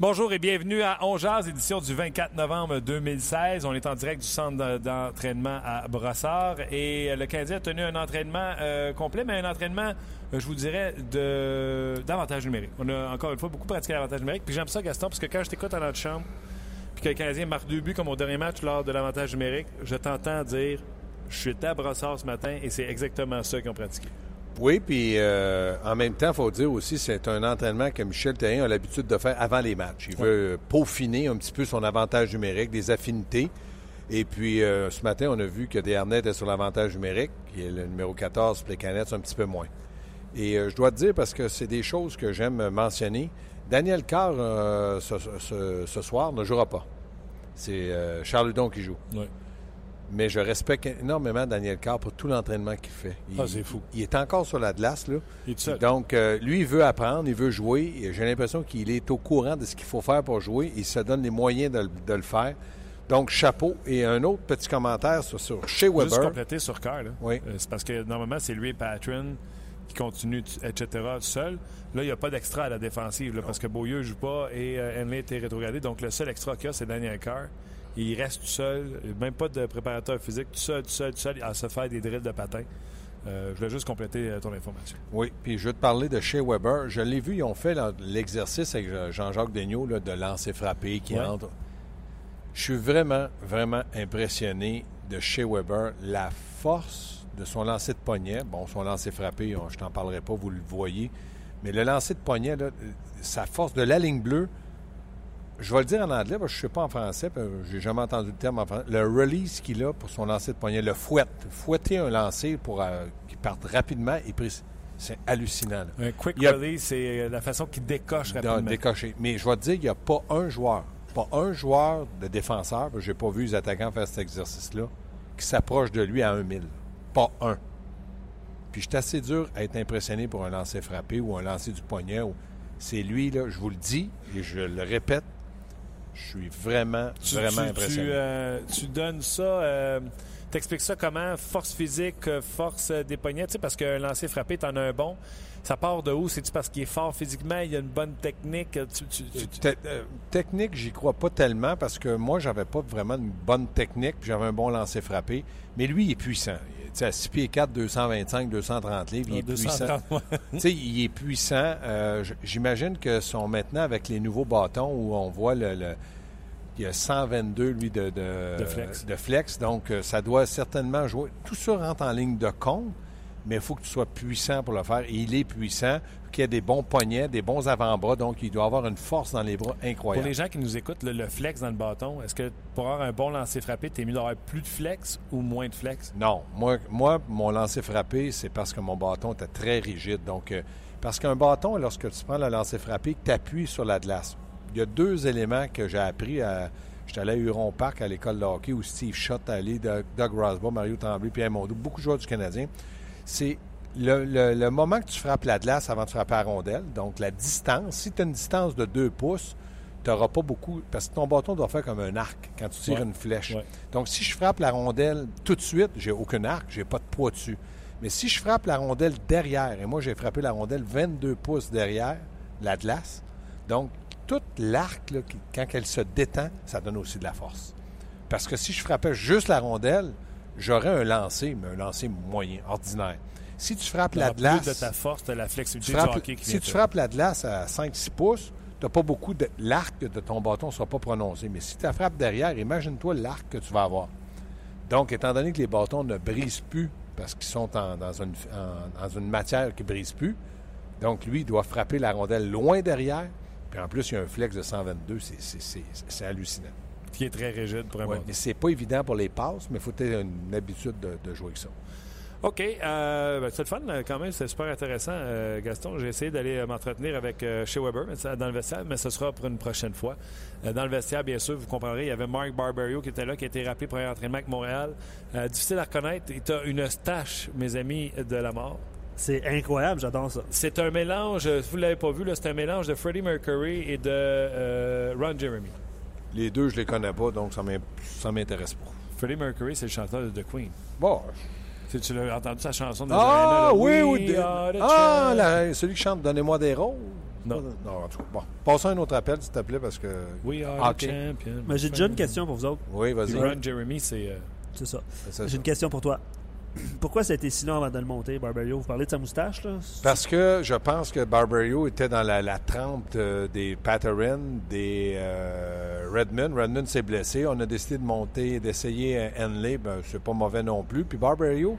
Bonjour et bienvenue à Ongeaz, édition du 24 novembre 2016. On est en direct du centre d'entraînement à Brossard et le Canadien a tenu un entraînement euh, complet, mais un entraînement, euh, je vous dirais, d'avantage numérique. On a encore une fois beaucoup pratiqué l'avantage numérique. Puis j'aime ça, Gaston, parce que quand je t'écoute à notre chambre, puis que le Canadien marque deux buts comme au dernier match lors de l'avantage numérique, je t'entends dire je suis à Brossard ce matin et c'est exactement ça qu'ils ont pratiqué. Oui, puis euh, en même temps, il faut dire aussi, c'est un entraînement que Michel Therrien a l'habitude de faire avant les matchs. Il veut peaufiner un petit peu son avantage numérique, des affinités. Et puis, euh, ce matin, on a vu que Desharnais était sur l'avantage numérique, et le numéro 14, Canettes, un petit peu moins. Et euh, je dois te dire, parce que c'est des choses que j'aime mentionner, Daniel Carr, ce, soir, ne jouera pas. C'est Charles Hudon qui joue. Oui mais je respecte énormément Daniel Carr pour tout l'entraînement qu'il fait. ah, c'est fou. Il est encore sur la glace, là. Il est seul. Donc, euh, lui, il veut apprendre, il veut jouer. J'ai l'impression qu'il est au courant de ce qu'il faut faire pour jouer. Il se donne les moyens de, le faire. Donc, chapeau. Et un autre petit commentaire sur, sur chez Weber. Juste compléter sur Carr, là. Oui. Euh, c'est parce que normalement, c'est lui et Patron qui continue, etc., seul. Là, il n'y a pas d'extra à la défensive, parce que Beaulieu ne joue pas et euh, Henley était rétrogradé. Donc, le seul extra qu'il y a, c'est Daniel Carr. Il reste tout seul, même pas de préparateur physique, tout seul, tout seul, tout seul, à se faire des drills de patin. Euh, je voulais juste compléter euh, ton information. Oui, puis je veux te parler de chez Weber. Je l'ai vu, ils ont fait l'exercice avec Jean-Jacques Daigneault de lancer frappé qui entre. Je suis vraiment, vraiment impressionné de chez Weber. La force de son lancer de poignet, bon, son lancer frappé, je t'en parlerai pas, vous le voyez, mais le lancer de poignet, sa force de la ligne bleue, je vais le dire en anglais, parce que je ne sais pas en français, j'ai jamais entendu le terme en français. Le release qu'il a pour son lancer de poignet, le fouette, fouetter un lancer pour euh, qu'il parte rapidement et c'est hallucinant. Un quick release, c'est euh, la façon qu'il décoche rapidement. Décocher. Mais je vais te dire, il n'y a pas un joueur, pas un joueur de défenseur, je n'ai pas vu les attaquants faire cet exercice-là, qui s'approche de lui à un mille. Pas un. Puis je suis assez dur à être impressionné pour un lancer frappé ou un lancer du poignet. C'est lui, là, je vous le dis et je le répète, je suis vraiment, vraiment impressionné. Euh, tu, donnes ça, euh, t'expliques ça comment? Force physique, euh, force des poignets, tu sais, parce qu'un lancer frappé, t'en as un bon. Ça part de où? C'est-tu parce qu'il est fort physiquement, il a une bonne technique? technique, j'y crois pas tellement parce que moi, j'avais pas vraiment une bonne technique, puis j'avais un bon lancer frappé. Mais lui, il est puissant. Tu à 6 pieds 4, 225, 230 livres, il est puissant. tu sais, il est puissant. J'imagine que sont maintenant avec les nouveaux bâtons où on voit le il y a 122, lui, de, de, flex. Donc, euh, ça doit certainement jouer. Tout ça rentre en ligne de compte, mais il faut que tu sois puissant pour le faire. Et il est puissant, qu'il ait des bons poignets, des bons avant-bras. Donc, il doit avoir une force dans les bras incroyable. Pour les gens qui nous écoutent, le, flex dans le bâton, est-ce que pour avoir un bon lancer frappé, tu es mieux d'avoir plus de flex ou moins de flex? Non. Moi, moi mon lancer frappé, c'est parce que mon bâton était très rigide. Donc, euh, parce qu'un bâton, lorsque tu prends le lancer frappé, tu appuies sur la glace il y a deux éléments que j'ai appris à. J'étais allé à Huron Park à l'école de hockey où Steve Schott allé, Doug Rosbaugh, Mario Tremblay, Pierre Mondou, beaucoup de joueurs du Canadien. C'est le, moment que tu frappes la glace avant de frapper la rondelle, donc la distance. Si tu as une distance de deux pouces, tu n'auras pas beaucoup. Parce que ton bâton doit faire comme un arc quand tu tires une flèche. Donc, si je frappe la rondelle tout de suite, j'ai aucun arc, j'ai pas de poids dessus. Mais si je frappe la rondelle derrière, et moi j'ai frappé la rondelle 22 pouces derrière la glace, donc toute l'arc, quand elle se détend, ça donne aussi de la force. Parce que si je frappais juste la rondelle, j'aurais un lancer, mais un lancer moyen, ordinaire. Si tu frappes la glace. de ta force, de la flexibilité Si tu frappes la glace à 5-6 pouces, tu n'as pas beaucoup de. L'arc de ton bâton ne sera pas prononcé. Mais si tu frappes derrière, imagine-toi l'arc que tu vas avoir. Donc, étant donné que les bâtons ne brisent plus parce qu'ils sont dans, une, dans une matière qui ne brise plus, donc lui, il doit frapper la rondelle loin derrière puis en plus, il y a un flex de 122, c'est hallucinant. Qui est très rigide pour un Ouais, mais c'est pas évident pour les passes, mais il faut avoir une habitude de, de jouer avec ça. OK. Euh, ben, c'est le fun, là, quand même. C'est super intéressant, euh, Gaston. J'ai essayé d'aller euh, m'entretenir avec euh, Shea Weber mais ça, dans le vestiaire, mais ce sera pour une prochaine fois. Euh, dans le vestiaire, bien sûr, vous comprendrez, il y avait Mark Barberio qui était là, qui a été rappelé pour un entraînement avec Montréal. Euh, difficile à reconnaître. Il a une stache, mes amis, de la mort. C'est incroyable, j'adore ça. C'est un mélange, si vous ne l'avez pas vu, là, c'est un mélange de Freddie Mercury et de euh, Ron Jeremy. Les deux, je les connais pas, donc ça m'in- ça m'intéresse pas. Freddie Mercury, c'est le chanteur de The Queen. Bon. Tu, l'as entendu sa chanson de Ah, oui, oui. Ah, la- celui qui chante Donnez-moi des roses. Non. Non, en tout cas. Bon. Passons à un autre appel, s'il te plaît, parce que. We are Ah, the ok. champions. Mais j'ai déjà une question pour vous autres. Oui, vas-y. Ron Jeremy, c'est. euh, C'est ça. J'ai une question pour toi. Pourquoi ça a été si long avant de le monter, Barberio? Vous parlez de sa moustache, là? Parce que je pense que Barberio était dans la, la trempe euh, des Patterin, des euh, Redmond. Redmond s'est blessé. On a décidé de monter, d'essayer Henley. Ben, c'est pas mauvais non plus. Puis Barberio,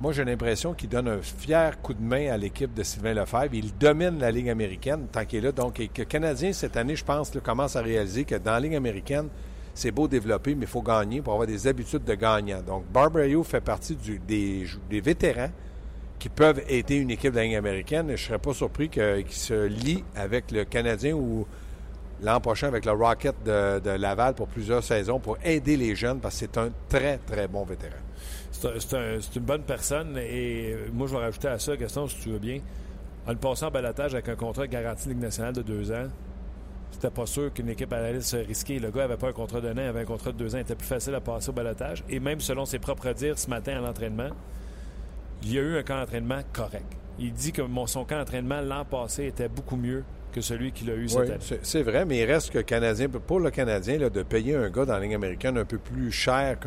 moi, j'ai l'impression qu'il donne un fier coup de main à l'équipe de Sylvain Lefebvre. Il domine la Ligue américaine tant qu'il est là. Donc, et que Canadien, cette année, je pense, commence à réaliser que dans la Ligue américaine, c'est beau développer, mais il faut gagner pour avoir des habitudes de gagnant. Donc, Barberio fait partie des, vétérans qui peuvent aider une équipe de la américaine. Je ne serais pas surpris qu'il se lie avec le Canadien ou l'an prochain avec le Rocket de, Laval pour plusieurs saisons pour aider les jeunes parce que c'est un très, très bon vétéran. C'est un- c'est un- c'est une bonne personne et euh, moi, je vais rajouter à ça, Gaston, si tu veux bien. En le passant en balotage avec un contrat garanti Ligue nationale de deux ans, c'était pas sûr qu'une équipe allait se risquer. Le gars n'avait pas un contrat d'un an, avait un contrat de deux ans. Il était plus facile à passer au balotage. Et même selon ses propres dires ce matin à l'entraînement, il y a eu un camp d'entraînement correct. Il dit que mon, son camp d'entraînement l'an passé était beaucoup mieux que celui qu'il a eu cette Oui, année. c'est vrai, mais il reste que le Canadien, pour le Canadien, là, de payer un gars dans la Ligue américaine un peu plus cher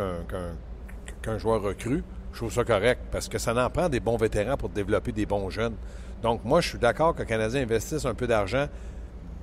qu'un joueur recru, je trouve ça correct parce que ça en prend des bons vétérans pour développer des bons jeunes. Donc, moi, je suis d'accord que le Canadien investisse un peu d'argent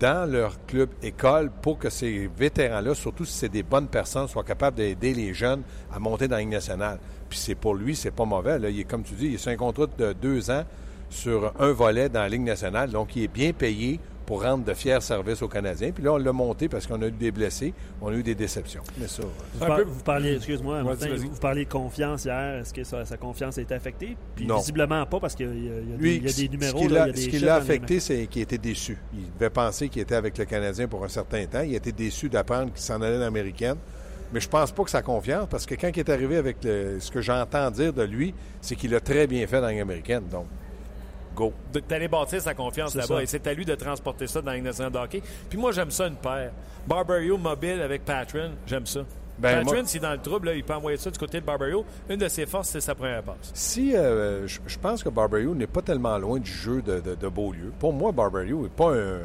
dans leur club école pour que ces vétérans-là, surtout si c'est des bonnes personnes, soient capables d'aider les jeunes à monter dans la Ligue nationale. Puis c'est pour lui, c'est pas mauvais. Il est, comme tu dis, il est sur un contrat de deux ans sur un volet dans la Ligue nationale, donc il est bien payé pour rendre de fiers services aux Canadiens. Puis là, on l'a monté parce qu'on a eu des blessés, on a eu des déceptions. Mais ça, Vous, Un par- peu- vous parliez, excuse-moi, vous, vous parliez de confiance hier. Est-ce que sa, sa confiance a été affectée? Puis Non. visiblement pas, parce qu'il y a, y des- lui, il y a des numéros, ce qui l'a- ce affecté, c'est qu'il était déçu. Il devait penser qu'il était avec le Canadien pour un certain temps. Il était déçu d'apprendre qu'il s'en allait dans l'américaine. Mais je pense pas que sa confiance, parce que quand il est arrivé avec le- ce que j'entends dire de lui, c'est qu'il a très bien fait dans la Ligue américaine. Donc, go. de- d'aller bâtir sa confiance là-bas. Et c'est à lui de transporter ça dans la Ligue nationale de hockey. Puis moi, j'aime ça une paire. Barbario mobile avec Patron, j'aime ça. Ben, Patron, moi- s'il est dans le trouble, là, il peut envoyer ça du côté de Barbario. Une de ses forces, c'est sa première passe. Si euh, je, je pense que Barberio n'est pas tellement loin du jeu de, de, de Beaulieu. Pour moi, Barberio n'est pas un.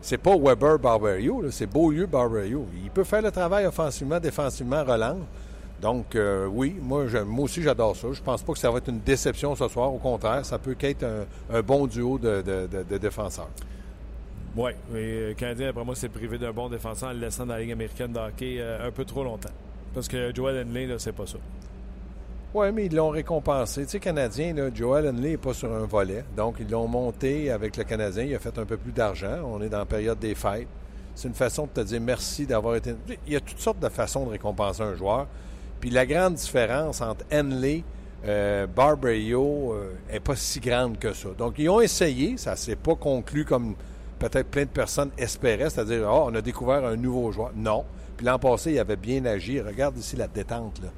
C'est pas Weber Barberio, là, c'est Beaulieu Barberio. Il peut faire le travail offensivement, défensivement, relance. Donc, euh, oui, moi, j'aime- moi aussi, j'adore ça. Je pense pas que ça va être une déception ce soir. Au contraire, ça peut qu'être un, un bon duo de, de- de- de défenseurs. Oui, mais le Canadien, après moi, s'est privé d'un bon défenseur en le laissant dans la Ligue américaine de hockey euh, un peu trop longtemps. Parce que Joel Henley, là, c'est pas ça. Oui, mais ils l'ont récompensé. Tu sais, Canadien, là, Joel Henley n'est pas sur un volet. Donc, ils l'ont monté avec le Canadien. Il a fait un peu plus d'argent. On est dans la période des fêtes. C'est une façon de te dire merci d'avoir été. Il y a toutes sortes de façons de récompenser un joueur. Puis la grande différence entre Henley, euh, Barberio, euh, est pas si grande que ça. Donc, ils ont essayé. Ça s'est pas conclu comme peut-être plein de personnes espéraient, c'est-à-dire, oh, on a découvert un nouveau joueur. Non. Puis l'an passé, il avait bien agi. Regarde ici la détente, là.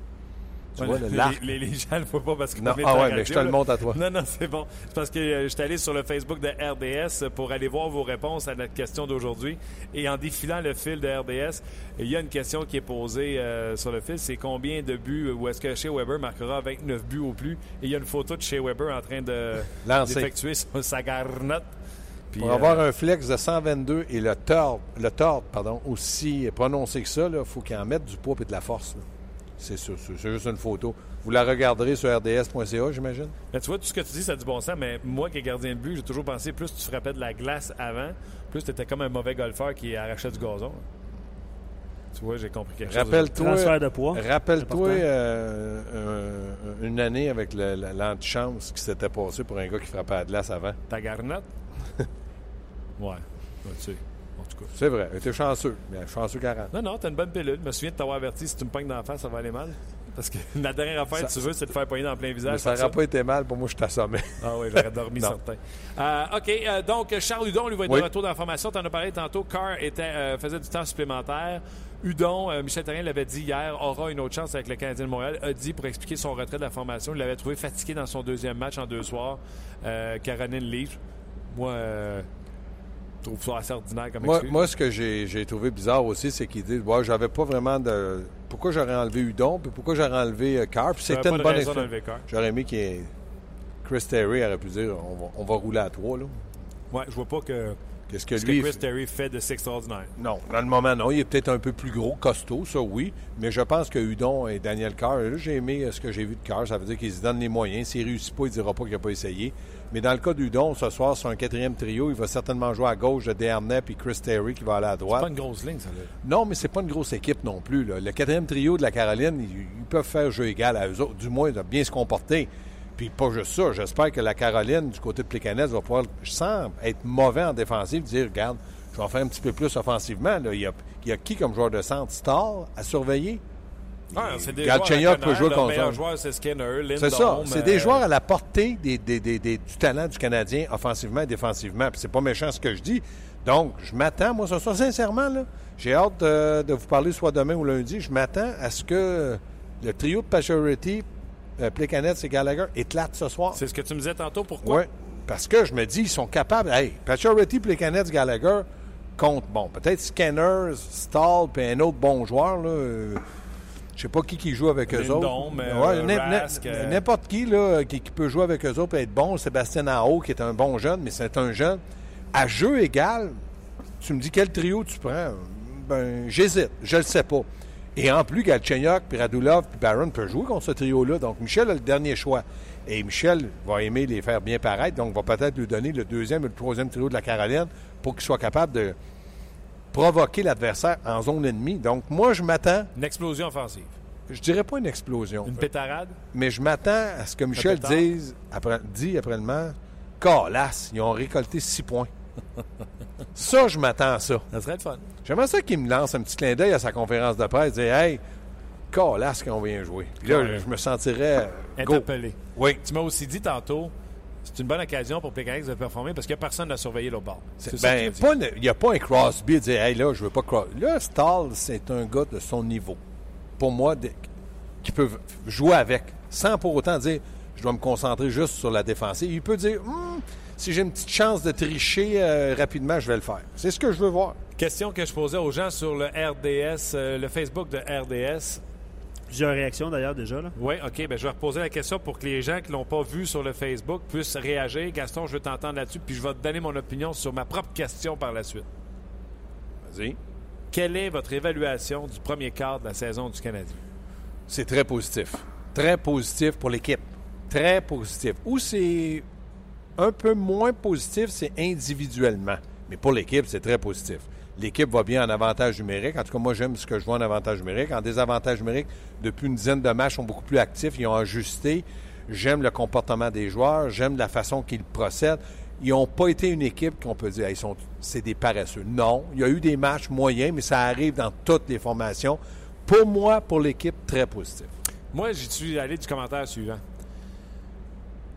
Tu vois, le les, l'arc. les- les gens ne le voient pas parce qu'on Non, ah ouais, radio, mais je te le montre à toi. Non, non, c'est bon. C'est parce que euh, j'étais allé sur le Facebook de RDS pour aller voir vos réponses à notre question d'aujourd'hui. Et en défilant le fil de RDS, il y a une question qui est posée euh, sur le fil. C'est combien de buts ou est-ce que Shea Weber marquera 29 buts au plus? Et il y a une photo de Shea Weber en train de d'effectuer sa sa garnotte. Puis, Pour euh, avoir un flex de 122 et le tord, le tord pardon, aussi prononcé que ça, il faut qu'il en mette du poids et de la force. là. C'est sûr, c'est juste une photo. Vous la regarderez sur rds.ca, j'imagine? Mais tu vois, tout ce que tu dis, ça a du bon sens, mais moi qui est gardien de but, j'ai toujours pensé plus tu frappais de la glace avant, plus tu étais comme un mauvais golfeur qui arrachait du gazon. Tu vois, j'ai compris quelque chose. Rappelle-toi, Transfert de poids. rappelle-toi euh, un- une année avec l'antichance qui s'était passé pour un gars qui frappait à la glace avant. Ta garnotte? ouais. Ouais, tu sais. En tout cas. C'est vrai, t'es chanceux. Mais chanceux 40. Non, non, t'as une bonne pilule. Je me souviens de t'avoir averti si tu me pognes d'en face, ça va aller mal. Parce que la dernière affaire que tu veux, c'est de faire pogner dans plein visage. Mais ça n'aurait pas été mal pour moi, je t'assommais. Ah oui, j'aurais dormi certain. Euh, OK, euh, donc Charles Hudon, lui, va être Oui. de retour dans la formation. Tu en as parlé tantôt. Carr était, euh, faisait du temps supplémentaire. Hudon, Michel Therrien l'avait dit hier, aura une autre chance avec le Canadien de Montréal. A dit pour expliquer son retrait de la formation. Il l'avait trouvé fatigué dans son deuxième match en deux soirs. Caroline Leaf. Moi, trouve ça assez ordinaire comme Moi, moi, ce que j'ai trouvé bizarre aussi, c'est qu'ils disent ouais, j'avais pas vraiment de. Pourquoi j'aurais enlevé Udon, puis pourquoi j'aurais enlevé euh, Carr, puis J'avais c'était une bonne. J'aurais aimé qu'il y ait. Chris Terry aurait pu dire on va, on va rouler à trois, là. Ouais, je vois pas que Qu'est-ce que ce lui. que Chris Terry fait de si extraordinaire. Non, dans le moment, non. Il est peut-être un peu plus gros, costaud, ça, oui. Mais je pense que Udon et Daniel Carr, là, j'ai aimé euh, ce que j'ai vu de Carr. Ça veut dire qu'il se donne les moyens. S'il ne réussit pas, il ne dira pas qu'il n'a pas essayé. Mais dans le cas d'Udon, ce soir, sur un quatrième trio, il va certainement jouer à gauche de Desharnais puis Chris Terry qui va aller à C'est droite. pas une grosse ligne, ça. Là. Non, mais c'est pas une grosse équipe non plus. là. Le quatrième trio de la Caroline, ils, ils peuvent faire jeu égal à eux autres, du moins de bien se comporter. Puis pas juste ça, j'espère que la Caroline, du côté de Plécanès, va pouvoir, sans être mauvais en défensive, dire regarde, je vais en faire un petit peu plus offensivement. là. Il, y a, il y a qui comme joueur de centre Star à surveiller? Ah, c'est des Galchenyuk peut jouer contre ça. joueur, c'est Skinner, Lindholm. C'est ça. C'est des euh, joueurs à la portée des, des- des- des- du talent du Canadien, offensivement et défensivement. Puis c'est pas méchant ce que je dis. Donc, je m'attends, moi, ce soir, sincèrement, là, j'ai hâte de, de vous parler soit demain ou lundi. Je m'attends à ce que le trio de Pacioretty, euh, Plekanec et Gallagher éclate ce soir. C'est ce que tu me disais tantôt. Pourquoi? Oui. Parce que je me dis, ils sont capables. Hey, Pacioretty, Plekanec, Gallagher contre, bon, peut-être Scanners, Stahl, puis un autre bon joueur, là. euh, je sais pas qui qui joue avec eux autres. euh, euh, N'importe qui là, qui, qui peut jouer avec eux autres et être bon. Sébastien Aho, qui est un bon jeune, mais c'est un jeune. À jeu égal, tu me dis quel trio tu prends? Ben, j'hésite. Je le sais pas. Et en plus, Galchenyuk, puis Radulov, puis Barron peuvent jouer contre ce trio-là. Donc, Michel a le dernier choix. Et Michel va aimer les faire bien paraître. Donc, va peut-être lui donner le deuxième et le troisième trio de la Caroline pour qu'il soit capable de provoquer l'adversaire en zone ennemie. Donc, moi, je m'attends, Une explosion offensive. je dirais pas une explosion, Une pétarade? mais je m'attends à ce que Michel dise, après, dit après le match, Calasse, ils ont récolté six points. ça, je m'attends à ça. Ça serait le fun. J'aimerais ça qu'il me lance un petit clin d'œil à sa conférence de presse, dire Hey, Calasse qu'on vient jouer. Puis là, je me sentirais euh, go. Interpellé. Oui. Tu m'as aussi dit tantôt, c'est une bonne occasion pour Pécanex de performer parce que personne n'a surveillé l'autre bord. C'est ça que Ben, il n'y a pas un Crosby à dire Hey, là, je veux pas Crosby. Là, Stahl, c'est un gars de son niveau. Pour moi, de- qui peut jouer avec, sans pour autant dire Je dois me concentrer juste sur la défensive. Il peut dire Hum, Si j'ai une petite chance de tricher euh, rapidement, je vais le faire. C'est ce que je veux voir. Question que je posais aux gens sur le RDS, euh, le Facebook de RDS. Plusieurs réactions d'ailleurs déjà. Là. Oui, OK. Ben, je vais reposer la question pour que les gens qui ne l'ont pas vu sur le Facebook puissent réagir. Gaston, je veux t'entendre là-dessus, puis je vais te donner mon opinion sur ma propre question par la suite. Vas-y. Quelle est votre évaluation du premier quart de la saison du Canadien? C'est très positif. Très positif pour l'équipe. Très positif. Ou c'est un peu moins positif, c'est individuellement. Mais pour l'équipe, c'est très positif. L'équipe va bien en avantage numérique. En tout cas, moi, j'aime ce que je vois en avantage numérique. En désavantage numérique, depuis une dizaine de matchs, ils sont beaucoup plus actifs. Ils ont ajusté. J'aime le comportement des joueurs. J'aime la façon qu'ils procèdent. Ils n'ont pas été une équipe qu'on peut dire c'est des paresseux. Non, il y a eu des matchs moyens, mais ça arrive dans toutes les formations. Pour moi, pour l'équipe, très positif. Moi, j'y suis allé du commentaire suivant.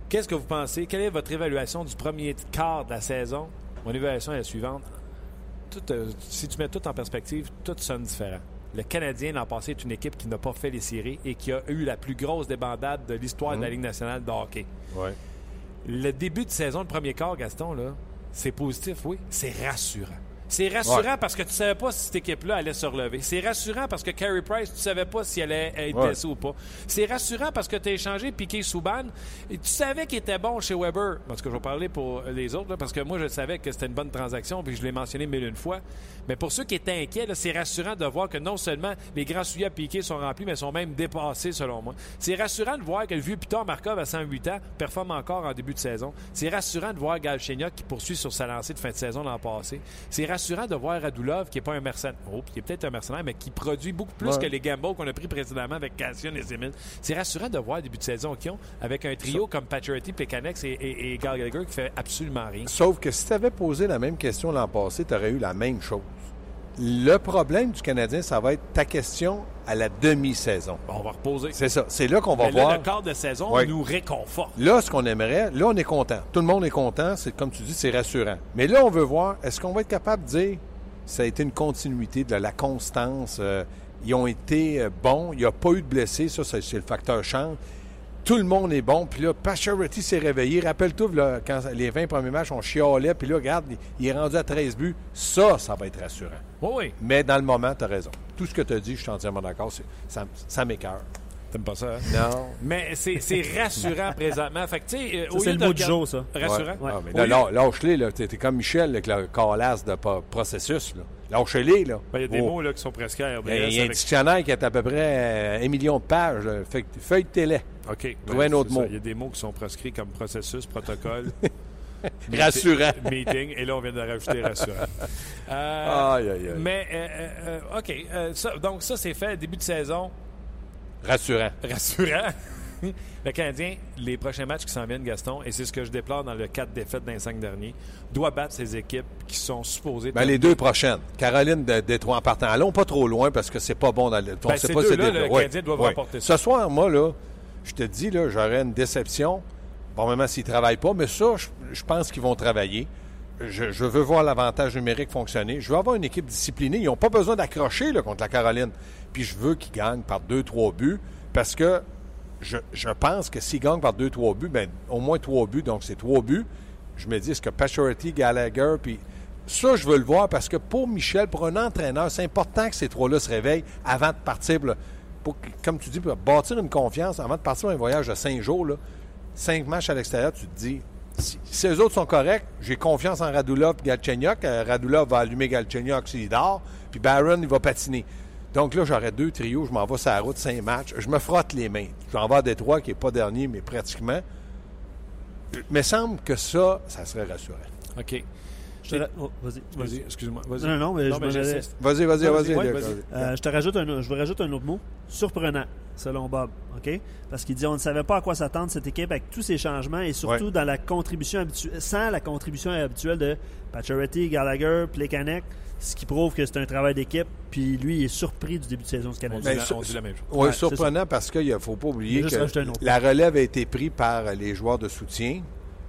Qu'est-ce que vous pensez? Quelle est votre évaluation du premier quart de la saison? Mon évaluation est la suivante. Tout, euh, si tu mets tout en perspective, tout sonne différent. Le Canadien, l'an passé, est une équipe qui n'a pas fait les séries et qui a eu la plus grosse débandade de l'histoire de la Ligue nationale de hockey. Ouais. Le début de saison, le premier quart, Gaston, là, c'est positif, oui. C'est rassurant. C'est rassurant Ouais. parce que tu savais pas si cette équipe-là allait se relever. C'est rassurant parce que Carey Price, tu savais pas s'il allait être Ouais. blessé ou pas. C'est rassurant parce que tu as échangé Piqué Souban et tu savais qu'il était bon chez Weber. Parce que je vais parler pour les autres, là, parce que moi, je savais que c'était une bonne transaction puis je l'ai mentionné mille une fois. Mais pour ceux qui étaient inquiets, c'est rassurant de voir que non seulement les grands souliers à Piqué sont remplis, mais sont même dépassés selon moi. C'est rassurant de voir que le vieux Peter Markov à 108 ans performe encore en début de saison. C'est rassurant de voir Galchenyuk qui poursuit sur sa lancée de fin de saison l'an passé. C'est rassurant rassurant de voir Radulov, qui n'est pas un mercenaire, oh, qui est peut-être un mercenaire, mais qui produit beaucoup plus Ouais. que les gambles qu'on a pris précédemment avec Cassian et Simmons. C'est rassurant de voir le début de saison qu'ils ont avec un trio comme Pacioretty, Plekanex et, et, et Gallagher qui fait absolument rien. Sauf que si tu avais posé la même question l'an passé, tu aurais eu la même chose. Le problème du Canadien, ça va être ta question à la demi-saison. On va reposer. C'est ça. C'est là qu'on va Mais là, voir. le quart de saison Ouais. nous réconforte. Là, ce qu'on aimerait, là, on est content. Tout le monde est content. C'est comme tu dis, c'est rassurant. Mais là, on veut voir, est-ce qu'on va être capable de dire ça a été une continuité de la constance. euh, ils ont été euh, bons. Il n'y a pas eu de blessés. Ça, c'est c'est le facteur chance. Tout le monde est bon. Puis là, Pacioretty s'est réveillé. Rappelle-toi, quand les 20 premiers matchs, on chialait. Puis là, regarde, il- est rendu à 13 buts. Ça, ça va être rassurant. Oui, oui. Mais dans le moment, tu as raison. Tout ce que tu as dit, je suis entièrement d'accord. c'est- Ça, ça m'écœure. T'aimes pas ça, hein? Non. Mais c'est rassurant présentement. Fait que, tu sais, euh, c'est lieu le mot du jour, ça. Rassurant? Ouais. Ah, mais Au là, lâche-les, là. T'es comme Michel avec le calasse de processus, là. Lâchez-les, là. Ben, Il y a des Oh. mots là, qui sont presque à RDS. Il y a, il y a un dictionnaire qui est à peu près euh, un million de pages. feuille de télé. OK. Trouver un autre mot. Il y a des mots qui sont proscrits comme processus, protocole. Rassurant. Meeting. Et là, on vient de rajouter rassurant. Euh, Aïe, aïe, aïe. Mais, euh, euh, euh, OK. ça- donc, ça, c'est fait. Début de saison. Rassurant. Rassurant. Le Canadien, les prochains matchs qui s'en viennent, Gaston, et c'est ce que je déplore dans le 4 défaites dans les 5 derniers, doit battre ces équipes qui sont supposées. Ben, les deux prochaines. Caroline de Détroit en partant. Allons pas trop loin parce que c'est pas bon dans le. on Ben, sait pas le des- Canadien doit remporter ça. Ce soir, moi, là, je te dis, là, j'aurais une déception. Bon, même s'ils ne travaillent pas, mais ça, je, je pense qu'ils vont travailler. Je, je veux voir l'avantage numérique fonctionner. Je veux avoir une équipe disciplinée. Ils n'ont pas besoin d'accrocher là, contre la Caroline. Puis je veux qu'ils gagnent par deux, trois buts parce que je, pense que s'ils gagnent par deux, trois buts, ben, au moins trois buts, donc c'est trois buts. Je me dis, est-ce que Pacioretty, Gallagher, puis ça, je veux le voir parce que pour Michel, pour un entraîneur, c'est important que ces trois-là se réveillent avant de partir. pour, comme tu dis, pour bâtir une confiance avant de partir un voyage de cinq jours, cinq matchs à l'extérieur, tu te dis, si, si eux autres sont corrects, j'ai confiance en Radulov et Galchenyuk. Euh, Radulov va allumer Galchenyuk s'il dort, puis Barron, il va patiner. Donc là, j'aurais deux trios, je m'en vais sur la route, cinq matchs. Je me frotte les mains. Je m'en vais à Détroit, qui n'est pas dernier, mais pratiquement. Il me semble que ça, ça serait rassurant. OK. Je te ra- oh, vas-y, excuse-moi. Vas-y. Non, non, mais je allais- j'insiste. Vas-y, vas-y, vas-y. vas-y, Luc, vas-y. vas-y. Euh, je te rajoute un, je vous rajoute un autre mot. Surprenant, selon Bob. OK? Parce qu'il dit on ne savait pas à quoi s'attendre cette équipe avec tous ces changements et surtout Ouais. dans la contribution habitu- sans la contribution habituelle de Pacioretty, Gallagher, Plekanec, ce qui prouve que c'est un travail d'équipe. Puis lui, il est surpris du début de saison du On dit, Canadien. On dit la même chose. Oui, Ouais, surprenant parce qu'il ne faut pas oublier que la relève a été prise par les joueurs de soutien.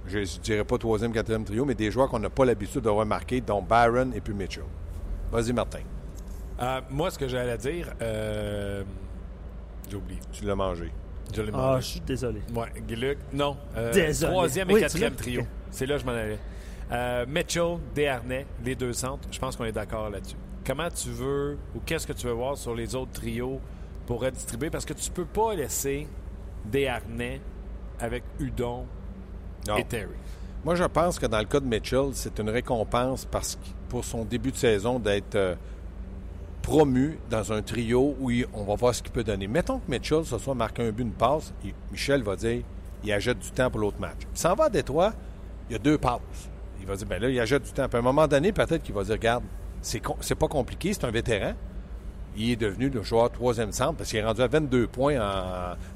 Je ne dirais pas troisième, quatrième trio, mais des joueurs qu'on n'a pas l'habitude de remarquer, dont Byron et puis Mitchell. Vas-y, Martin. Euh, moi, ce que j'allais dire, euh, j'ai oublié. Tu l'as mangé. Je l'ai Ah, mangé. je suis désolé. Ouais, non. Euh, Désolé. troisième et Oui, quatrième trio. C'est là que je m'en allais. Euh, Mitchell, Desharnais, les deux centres, je pense qu'on est d'accord là-dessus. Comment tu veux, ou qu'est-ce que tu veux voir sur les autres trios pour redistribuer? Parce que tu peux pas laisser Desharnais avec Udon Non. et Terry. Moi, je pense que dans le cas de Mitchell, c'est une récompense parce pour son début de saison d'être euh, promu dans un trio où on va voir ce qu'il peut donner. Mettons que Mitchell, ce soit marqué un but, une passe, il- Michel va dire il achète du temps pour l'autre match. Il s'en va à Détroit, il y a deux passes. Il va dire ben là, il achète du temps. Puis à un moment donné, peut-être qu'il va dire regarde, c'est pas compliqué, c'est un vétéran. Il est devenu le joueur troisième centre parce qu'il est rendu à 22 points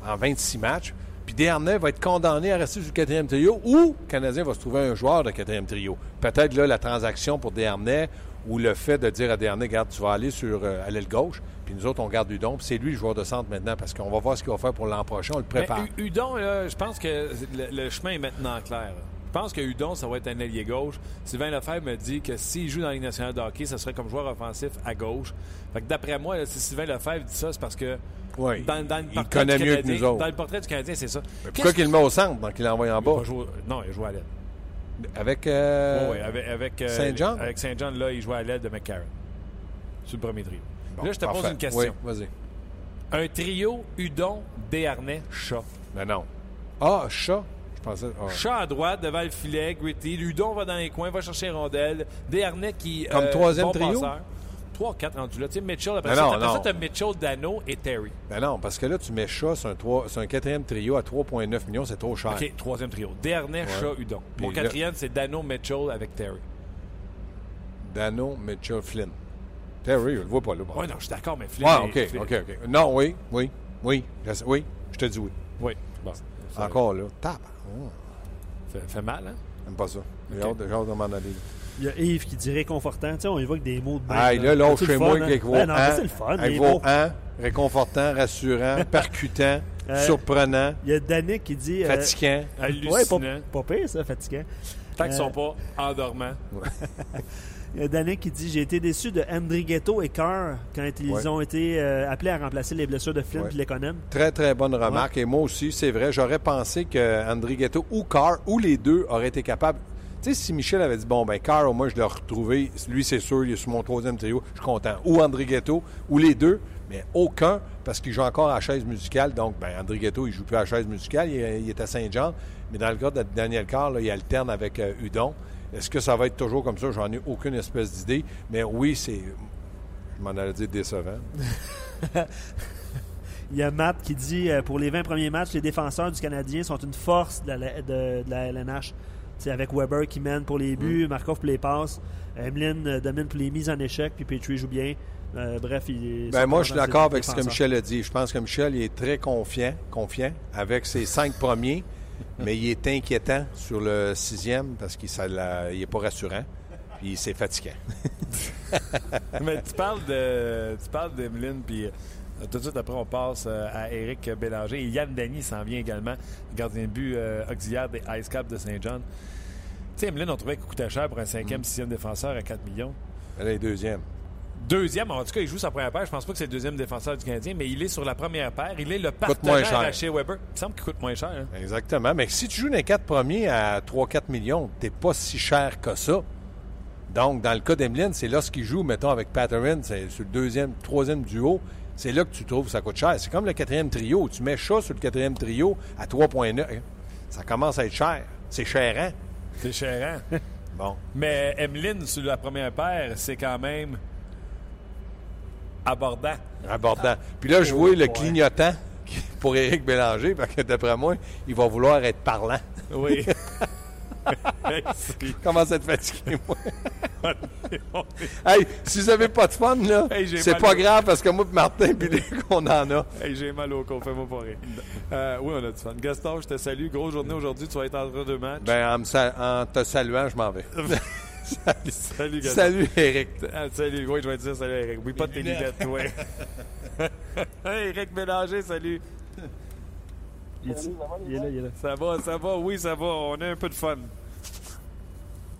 en 26 matchs. Puis Desharnais va être condamné à rester sur le quatrième trio ou le Canadien va se trouver un joueur de quatrième trio. Peut-être là la transaction pour Desharnais ou le fait de dire à Desharnais, regarde, tu vas aller sur euh, à l'aile gauche, puis nous autres, on garde Udon. Puis c'est lui le joueur de centre maintenant parce qu'on va voir ce qu'il va faire pour l'an prochain. On le prépare. Mais Udon, là, je pense que le, le chemin est maintenant clair. Je pense que Udon, ça va être un ailier gauche. Sylvain Lefebvre me dit que s'il joue dans la Ligue nationale de hockey, ça serait comme joueur offensif à gauche. Fait que d'après moi, là, si Sylvain Lefebvre dit ça, c'est parce que Oui. dans, dans le Il connaît mieux que Canadien- nous autres. Dans le portrait du Canadien, c'est ça. Mais pourquoi qu'il le met au centre, donc il l'envoie en bas? jouer- Non, il a joué à l'aide. Avec. euh, Oui, avec, avec, euh, Saint-Jean? Avec Saint-Jean, là, il jouait à l'aide de McCarron. Sur le premier trio. bon, là, je te pose une question. Oui, vas-y. Un trio Udon, Desharnais, Chat. Mais non. Ah, chat. Je pensais. ah. Chat à droite, devant le filet, Gritty. Ludon va dans les coins, va chercher les rondelles. Desharnais qui. Comme troisième bon trio? passeur. 3 4 rendus là. Tu sais, Mitchell, après Mais ça, non, après non. ça, t'as Mitchell, Dano et Terry. Ben non, parce que là, tu mets chat sur un, sur un quatrième trio à 3,9 millions, c'est trop cher. OK, troisième trio. Desharnais, Chat, Udon. Mon quatrième, c'est Dano, Mitchell avec Terry. Dano, Mitchell, Flynn. Terry, je le vois pas là. Oui, non, je suis d'accord, mais Flynn. Ah, OK, OK, OK. Non, oui, oui, oui. Je Oui, je te dis oui. Oui. Bon. Ça Encore là. Tape. Fait, fait mal, hein? J'aime pas ça. J'ai hâte hâte de m'en aller. Il y a Yves qui dit réconfortant. Tu sais, on évoque des mots de même. Ah, là, l'autre chez moi avec vos Ben non, hein, c'est le fun. avec vos hein, réconfortant, rassurant, percutant, Euh, surprenant, Il y a Danick qui dit. euh, fatigant. Hallucinant. Ouais, pas, pas pire, ça, fatigant. Tant qu'ils euh, sont pas endormants. Il y a Danick qui dit J'ai été déçu de Ghetto et Carr quand ils Ouais. ont été euh, appelés à remplacer les blessures de Flynn Ouais. et Lekonen. Très, très bonne remarque. Et moi aussi, c'est vrai, j'aurais pensé que André Ghetto ou Carr, ou les deux, auraient été capables. Tu sais, si Michel avait dit, bon, ben, Carr, au moins, je l'ai retrouvé. Lui, c'est sûr, il est sur mon troisième trio. Je suis content. Ou André Ghetto, ou les deux, mais aucun, parce qu'il joue encore à la chaise musicale. Donc, ben, André Ghetto, il joue plus à la chaise musicale. Il, est- il est à Saint-Jean. Mais dans le cas de Daniel Carr, là, il alterne avec euh, Udon. Est-ce que ça va être toujours comme ça? J'en ai aucune espèce d'idée. Mais oui, c'est. Je m'en allais dire décevant. Il y a Matt qui dit euh, Pour les 20 premiers matchs, les défenseurs du Canadien sont une force de la, de- de la LNH. C'est avec Weber qui mène pour les buts, Mm. Markov pour les passes, Emeline euh, domine pour les mises en échec, puis Petrie joue bien. Euh, bref, il Ben moi, je suis d'accord avec ce que Michel Michel a dit. Je pense que Michel il est très confiant, confiant avec ses cinq premiers, mais il est inquiétant sur le sixième parce qu'il n'est pas rassurant. Puis c'est fatigant. Mais tu parles de tu parles d'Emeline, puis euh, tout de suite après, on passe euh, à Éric Bélanger. Et Yann Dany s'en vient également, gardien de but euh, auxiliaire des Ice Caps de Saint-John. Tu sais, Emeline, on trouvait qu'il coûtait cher pour un Mm. cinquième, sixième défenseur à 4 millions. Elle est deuxième. Deuxième, en tout cas, il joue sa première paire. Je pense pas que c'est le deuxième défenseur du Canadien, mais il est sur la première paire. Il est le partenaire à chez Weber. Il me semble qu'il coûte moins cher. hein. Exactement. Mais si tu joues les quatre premiers à 3-4 millions, t'es pas si cher que ça. Donc, dans le cas d'Emeline, c'est lorsqu'il joue, mettons, avec Patterson, c'est sur le deuxième, troisième duo, c'est là que tu trouves que ça coûte cher. C'est comme le quatrième trio. Tu mets chat sur le quatrième trio à 3,9. Ça commence à être cher. C'est cher, hein? C'est cher, hein? Bon. mais Emeline, sur la première paire, c'est quand même abordant. Abordant. Puis là, je vois le ouais. clignotant pour Éric Bélanger, parce que d'après moi, il va vouloir être parlant. Oui. Comment ça te fatigue, moi? Hey, si vous n'avez pas de fun, là, Hey, c'est pas au- grave parce que moi et Martin, puis les qu'on en a. Hey, j'ai mal au cou, fais-moi pas rire. Euh, oui, on a du fun. Gaston, je te salue. Grosse journée aujourd'hui. Tu vas être entre deux matchs. Ben, en, me sal- en te saluant, je m'en vais. salut, Gaston. Salut, Éric. Ah, salut. Oui, je vais te dire salut, Eric. Oui, pas de tes lunettes, oui. hey, Eric Mélanger, salut. Il est, il est là, il est là. Ça va, ça va? Oui, ça va. On a un peu de fun.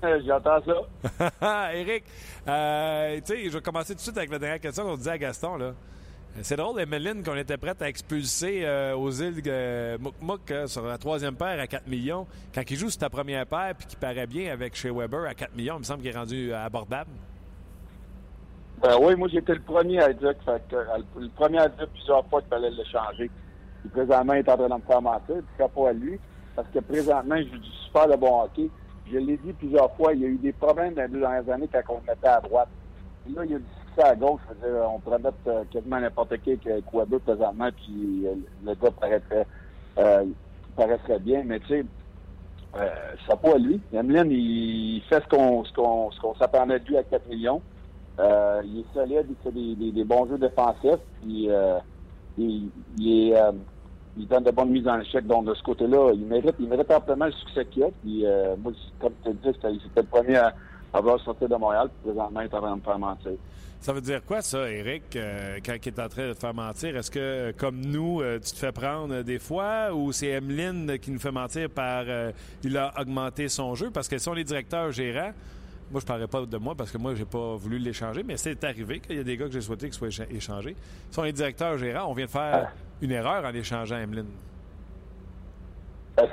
Euh, J'entends ça. Eric, euh, tu sais, je vais commencer tout de suite avec la dernière question qu'on disait à Gaston. là. C'est drôle, Emeline, qu'on était prête à expulser euh, aux îles euh, Mouk-Mouk euh, sur la troisième paire à 4 millions. Quand il joue sur ta première paire puis qu'il paraît bien avec chez Weber à 4 millions, il me semble qu'il est rendu abordable. Ben oui, moi j'étais le premier à dire que, euh, le premier à dire plusieurs fois qu'il fallait le changer. Puis présentement, il est en train de me faire mentir, puis pas à lui, parce que présentement, je joue du super de bon hockey. Je l'ai dit plusieurs fois, il y a eu des problèmes dans les deux dernières années quand on le mettait à droite. Là, il y a du à gauche. On pourrait mettre euh, quasiment n'importe qui avec Weber présentement, puis euh, le gars paraîtrait, euh, paraîtrait bien, mais tu sais, euh, c'est pas à lui. Emeline, il fait ce qu'on ce qu'on ce qu'on lui à 4 millions. Il est solide, il fait des, bons jeux défensifs, puis il, est, il donne de bonnes mises en échec. Donc de ce côté-là, il mérite, il mérite amplement le succès qu'il a. Puis moi, comme tu te dis, c'était le premier à avoir sorti de Montréal, puis présentement, il est en train de me faire mentir. Ça veut dire quoi, ça, Eric, euh, quand il est en train de te faire mentir? Est-ce que, comme nous, euh, tu te fais prendre euh, des fois ou c'est Emeline qui nous fait mentir par euh, il a augmenté son jeu? Parce que si on est directeur gérant, moi, je ne parlerai pas de moi parce que moi, j'ai pas voulu l'échanger, mais c'est arrivé qu'il y a des gars que j'ai souhaité qu'ils soient écha- échangés. Si on est directeur gérant, on vient de faire une erreur en échangeant Emeline.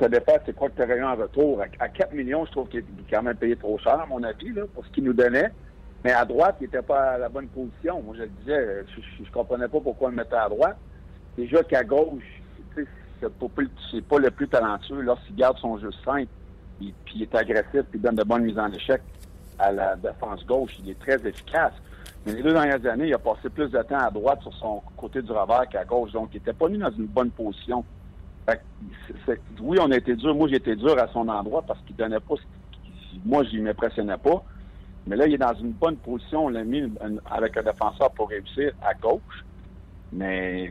Ça dépend, c'est quoi que tu aurais eu en retour. À, à 4 millions, je trouve qu'il est quand même payé trop cher, à mon avis, là, pour ce qu'il nous donnait. Mais à droite, il n'était pas à la bonne position. Moi, je le disais, je, je comprenais pas pourquoi le mettait à droite. Déjà qu'à gauche, c'est pas, pas le plus talentueux. Lorsqu'il garde son jeu simple, il- puis il est agressif, puis il donne de bonnes mises en échec à la défense gauche, il est très efficace. Mais les deux dernières années, il a passé plus de temps à droite sur son côté du revers qu'à gauche. Donc, il n'était pas mis dans une bonne position. Fait que oui, on a été dur. Moi, j'ai été dur à son endroit parce qu'il donnait pas. Moi, je m'impressionnais pas. Mais là, il est dans une bonne position. On l'a mis avec un défenseur pour réussir à gauche. Mais,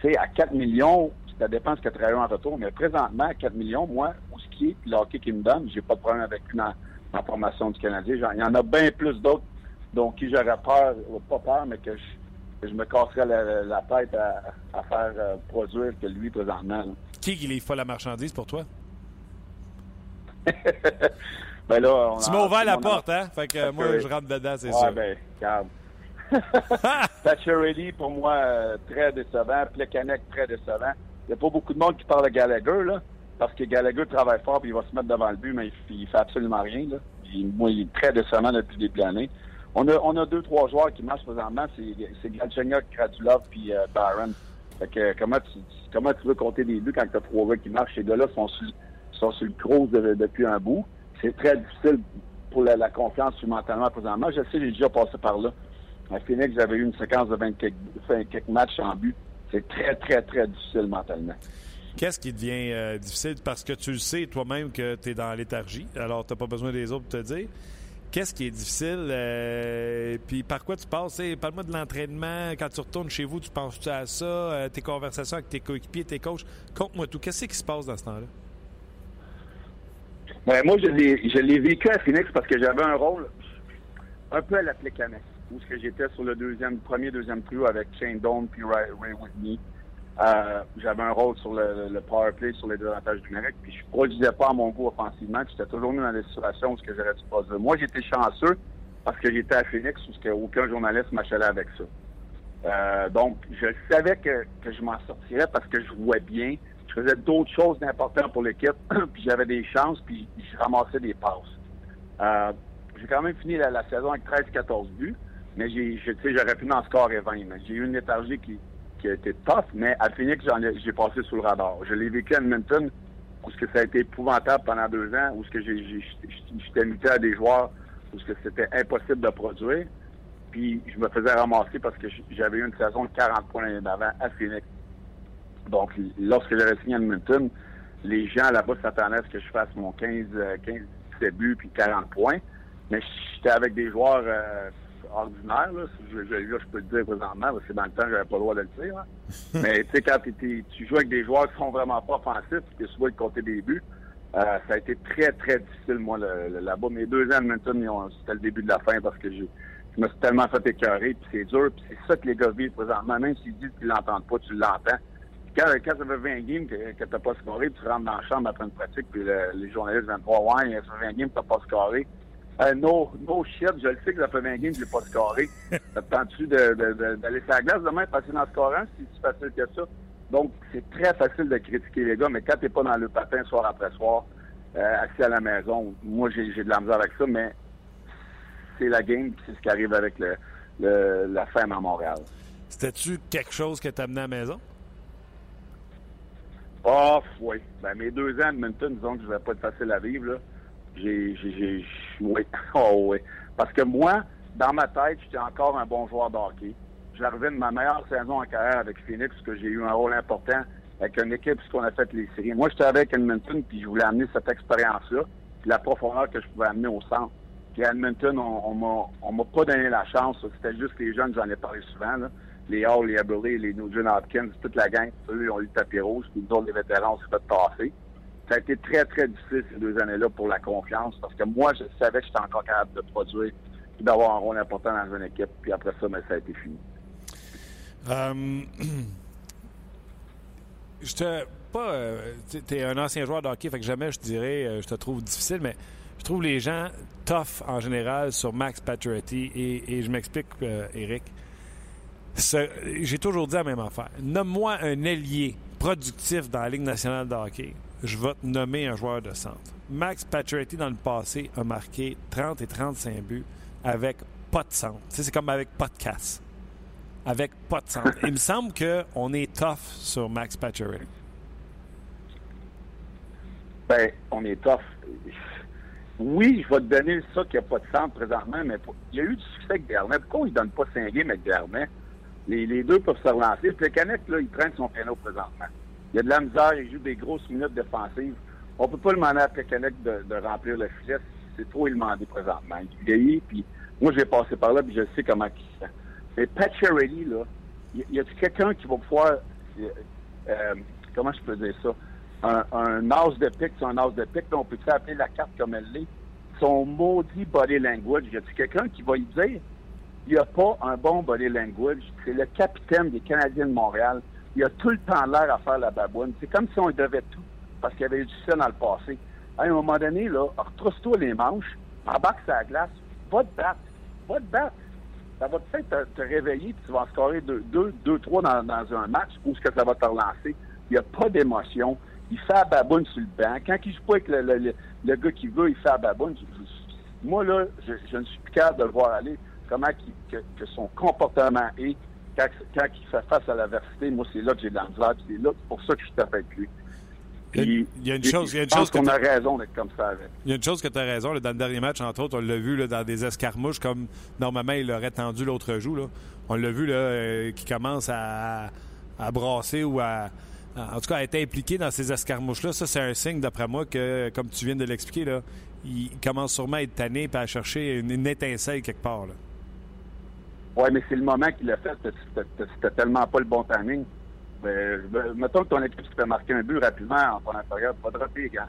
tu sais, à 4 millions, ça dépend ce que en retour. Mais présentement, à 4 millions, moi, ce qui est, le hockey qui me donne, j'ai pas de problème avec une en, formation du Canadien. il y en a bien plus d'autres dont qui j'aurais peur, pas peur, mais que je, me casserais la, tête à, faire euh, produire que lui présentement. Qui il est la marchandise pour toi? ben là, tu m'as ouvert la porte, hein? Fait que moi, je rentre dedans, c'est ouais, sûr. ben, regarde. Pour moi, euh, très décevant. Plekanec, très décevant. Il n'y a pas beaucoup de monde qui parle de Gallagher, là, parce que Gallagher travaille fort puis il va se mettre devant le but, mais il, ne fait absolument rien. Là. moi, il est très décevant depuis le début de l'année. On a, on a deux, trois joueurs qui marchent présentement, c'est Galchenyuk, Kradulov puis euh, Barron. Fait que comment tu, comment tu veux compter des buts quand tu as trois gars qui marchent? Ces gars-là sont sur, sont sur le cross depuis un bout. C'est très difficile pour la, confiance mentalement présentement. Je sais, j'ai déjà passé par là. À Phoenix, j'avais eu une séquence de 20 quelques, matchs en but. C'est très, très, très difficile mentalement. Qu'est-ce qui devient euh, difficile? Parce que tu le sais toi-même que tu es dans léthargie, alors tu n'as pas besoin des autres pour te dire. Qu'est-ce qui est difficile? Euh, puis par quoi tu passes? Parle-moi de l'entraînement. Quand tu retournes chez vous, tu penses-tu à ça? Euh, tes conversations avec tes coéquipiers, tes coachs? Conte-moi tout. Qu'est-ce qui se passe dans ce temps-là? Ben, moi, je l'ai vécu à Phoenix parce que j'avais un rôle un peu à la Plécanet, où j'étais sur le deuxième, premier, deuxième trio avec Shane Doan puis Ray, Whitney. Euh, j'avais un rôle sur le, le, power play, sur les avantages numériques, puis je produisais pas à mon goût offensivement. J'étais toujours mis dans des situations où j'aurais dû Moi, j'étais chanceux parce que j'étais à Phoenix où aucun journaliste m'achalait avec ça. Euh, donc, je savais que, que je m'en sortirais parce que je jouais bien. Je faisais d'autres choses d'importantes pour l'équipe, puis j'avais des chances, puis je ramassais des passes. Euh, j'ai quand même fini la, saison avec 13-14 buts, mais j'ai, j'aurais pu en scorer 20. J'ai eu une léthargie qui, qui a été tough, mais à Phoenix, j'ai passé sous le radar. Je l'ai vécu à Edmonton, où que ça a été épouvantable pendant deux ans, où que j'étais muté à des joueurs, où que c'était impossible de produire. Puis je me faisais ramasser parce que j'avais eu une saison de 40 points d'avant à Phoenix. Donc, lorsque j'avais signé à Edmonton, les gens là-bas s'attendaient à ce que je fasse mon 15, 15 17 buts puis 40 points. Mais j'étais avec des joueurs euh, ordinaire, là, je, je, je, peux le dire présentement, parce que dans le temps, j'avais pas le droit de le dire. Hein. Mais tu sais, quand tu joues avec des joueurs qui sont vraiment pas offensifs, qui souvent de côté des buts, euh, ça a été très, très difficile, moi, là-bas. Mes deux ans à Edmonton, c'était le début de la fin parce que je me suis tellement fait écœurer, puis c'est dur, puis c'est ça que les gars vivent présentement. Même s'ils disent qu'ils l'entendent pas, tu l'entends. Quand, quand ça fait 20 games que, que t'as pas scoré, tu rentres dans la chambre après une pratique, puis les journalistes viennent te voir, ouais, ça fait 20 games que t'as pas scoré. Euh, no, no shit, je le sais que 20 games que je l'ai pas scoré. ça te tente-tu d'aller de, de, sur la glace demain passer dans le scorant? C'est si facile que ça. Donc, c'est très facile de critiquer les gars, mais quand t'es pas dans le patin soir après soir, euh, assis à la maison, moi, j'ai de la misère avec ça, mais c'est la game, c'est ce qui arrive avec le, le la femme à Montréal. C'était-tu quelque chose que t'as amené à la maison? Oh, oui. Ben, mes deux ans à Edmonton, disons que je vais pas être facile à vivre, là. J'ai, j'ai, oui. Oh, oui. Parce que moi, dans ma tête, j'étais encore un bon joueur de hockey. J'arrivais de ma meilleure saison en carrière avec Phoenix, que j'ai eu un rôle important avec une équipe, puisqu'on a fait les séries. Moi, j'étais avec Edmonton, puis je voulais amener cette expérience-là, puis la profondeur que je pouvais amener au centre. Puis Edmonton, on, on m'a pas donné la chance. C'était juste les jeunes, j'en ai parlé souvent, là. Les Hall, les Aberley, les Nugent Hopkins, toute la gang, eux, ont eu le tapis rouge, puis nous autres, les vétérans, on s'est fait passer ça a été très, très difficile ces deux années-là pour la confiance parce que moi, je savais que j'étais encore capable de produire et d'avoir un rôle important dans une équipe. Puis après ça, mais ça a été fini. Euh, je te pas. Euh, tu es un ancien joueur de hockey, fait que jamais je dirais euh, je te trouve difficile, mais je trouve les gens tough en général sur Max Pacioretty et, je m'explique, Eric. J'ai toujours dit la même affaire. Nomme-moi un ailier productif dans la Ligue nationale de hockey je vais te nommer un joueur de centre. Max Pacioretty, dans le passé, a marqué 30 et 35 buts avec pas de centre. c'est comme avec pas de casse. Avec pas de centre. Il me semble qu'on est tough sur Max Pacioretty. Ben, on est tough. Oui, je vais te donner ça qu'il n'y a pas de centre présentement, mais il y a eu du succès avec Garnet. Pourquoi il ne donne pas 5 games avec Garnet? Les, deux peuvent se relancer. Le Canet, là, il traîne son piano présentement. Il y a de la misère, il joue des grosses minutes défensives. On peut pas demander à Plekanec de, remplir le filet c'est trop demandé présentement. Il vieillit, puis moi, je vais passer par là, puis je sais comment il se sent. Mais Pat Charity, là, y, y a quelqu'un qui va pouvoir, euh, euh, comment je peux dire ça, un, un as de pique, c'est un as de pique, on peut appeler la carte comme elle l'est? Son maudit body language, y a quelqu'un qui va lui dire, il n'y a pas un bon body language, c'est le capitaine des Canadiens de Montréal. Il a tout le temps l'air à faire la baboune. C'est comme si on devait tout, parce qu'il y avait eu du ça dans le passé. À un moment donné, là, retrousse-toi les manches, embarque sa glace, va te battre, va te battre. Ça va te, te, réveiller, puis tu vas en scorer deux, deux, deux trois dans, un match, ou ce que ça va te relancer. Il n'y a pas d'émotion. Il fait la baboune sur le banc. Quand il joue pas avec le, le, le, gars qui veut, il fait la baboune. moi, là, je, ne suis plus capable de le voir aller. Comment que, que, son comportement est quand, quand il fait face à l'adversité. Moi, c'est là que j'ai de l'anxiété. C'est là, pour ça que je suis avec lui. Puis, il y a une chose, il y a une chose qu'on a raison d'être comme ça avec. Il y a une chose que tu as raison. Là, dans le dernier match, entre autres, on l'a vu là, dans des escarmouches comme normalement il aurait tendu l'autre joue. Là. On l'a vu là, euh, qui commence à, à brasser ou à, en tout cas, à être impliqué dans ces escarmouches-là, ça, c'est un signe, d'après moi, que, comme tu viens de l'expliquer, là, il commence sûrement à être tanné et à chercher une, une, étincelle quelque part. Oui, mais c'est le moment qu'il l'a fait. C'était tellement pas le bon timing. Mais, mettons que ton équipe se fait marquer un but rapidement en première période, pas dropper les gants.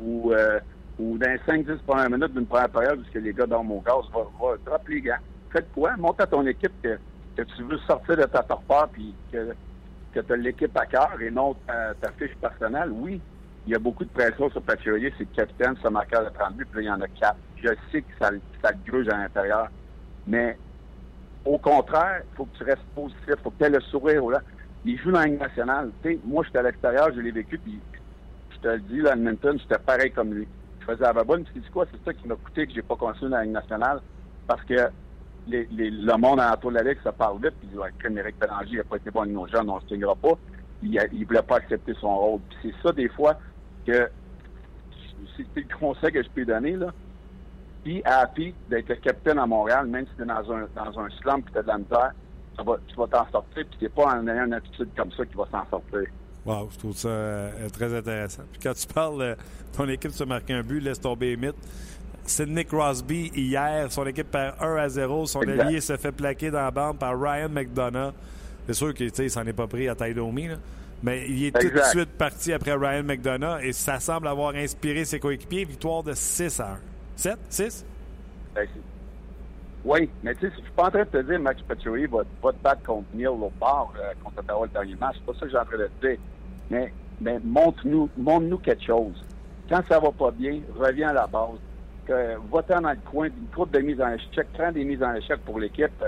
Ou, euh, dans les 5-10 premières minutes d'une première période, puisque les gars dorment au gaz, va, va drop les gants. Faites quoi? Montre à ton équipe que, tu veux sortir de ta torpeur puis que que tu as l'équipe à cœur et non ta, fiche personnelle, oui, il y a beaucoup de pression sur Patriolier, c'est le capitaine, c'est marqueur de 30 buts, puis là, il y en a quatre. Je sais que ça, ça te gruge à l'intérieur, mais au contraire, il faut que tu restes positif, il faut que tu aies le sourire. Là. Il joue dans la Ligue nationale. moi, j'étais à l'extérieur, je l'ai vécu, puis je te le dis, là, Edmonton, j'étais pareil comme lui. Je faisais la baboune, puis tu quoi, c'est ça qui m'a coûté que j'ai pas continué dans la Ligue nationale, parce que les, les, le monde alentour de la Ligue, ça parle vite. Puis, ouais, comme Éric Bélanger, il n'a pas été bon avec nos jeunes, on ne se tiendra pas. Il ne voulait pas accepter son rôle. C'est ça, des fois, que c'est le conseil que je peux donner, là. Puis, happy d'être capitaine à Montréal, même si tu es dans un, dans un slum et tu as de la misère, ça va, tu vas t'en sortir. Puis, c'est pas en ayant une attitude comme ça qui va s'en sortir. Wow, je trouve ça euh, très intéressant. Puis, quand tu parles, euh, ton équipe se marque un but, laisse tomber les mythes. Sidney Crosby hier. Son équipe perd 1 à 0. Son exact. allié se fait plaquer dans la bande par Ryan McDonough. C'est sûr qu'il s'en est pas pris à taille là. Mais il est exact. tout de suite parti après Ryan McDonough et ça semble avoir inspiré ses coéquipiers. Victoire de 6 à 1. 7? 6? Ben, oui, mais tu sais, je suis pas en train de te dire Max Pacioretty va, va te battre contre Neil au euh, contre Ottawa le dernier match. C'est pas ça que j'ai en train de te dire. Mais, montre-nous montre -nous quelque chose. Quand ça va pas bien, reviens à la base va-t'en dans le coin d'une coupe de mise en échec, prends des mises en échec pour l'équipe,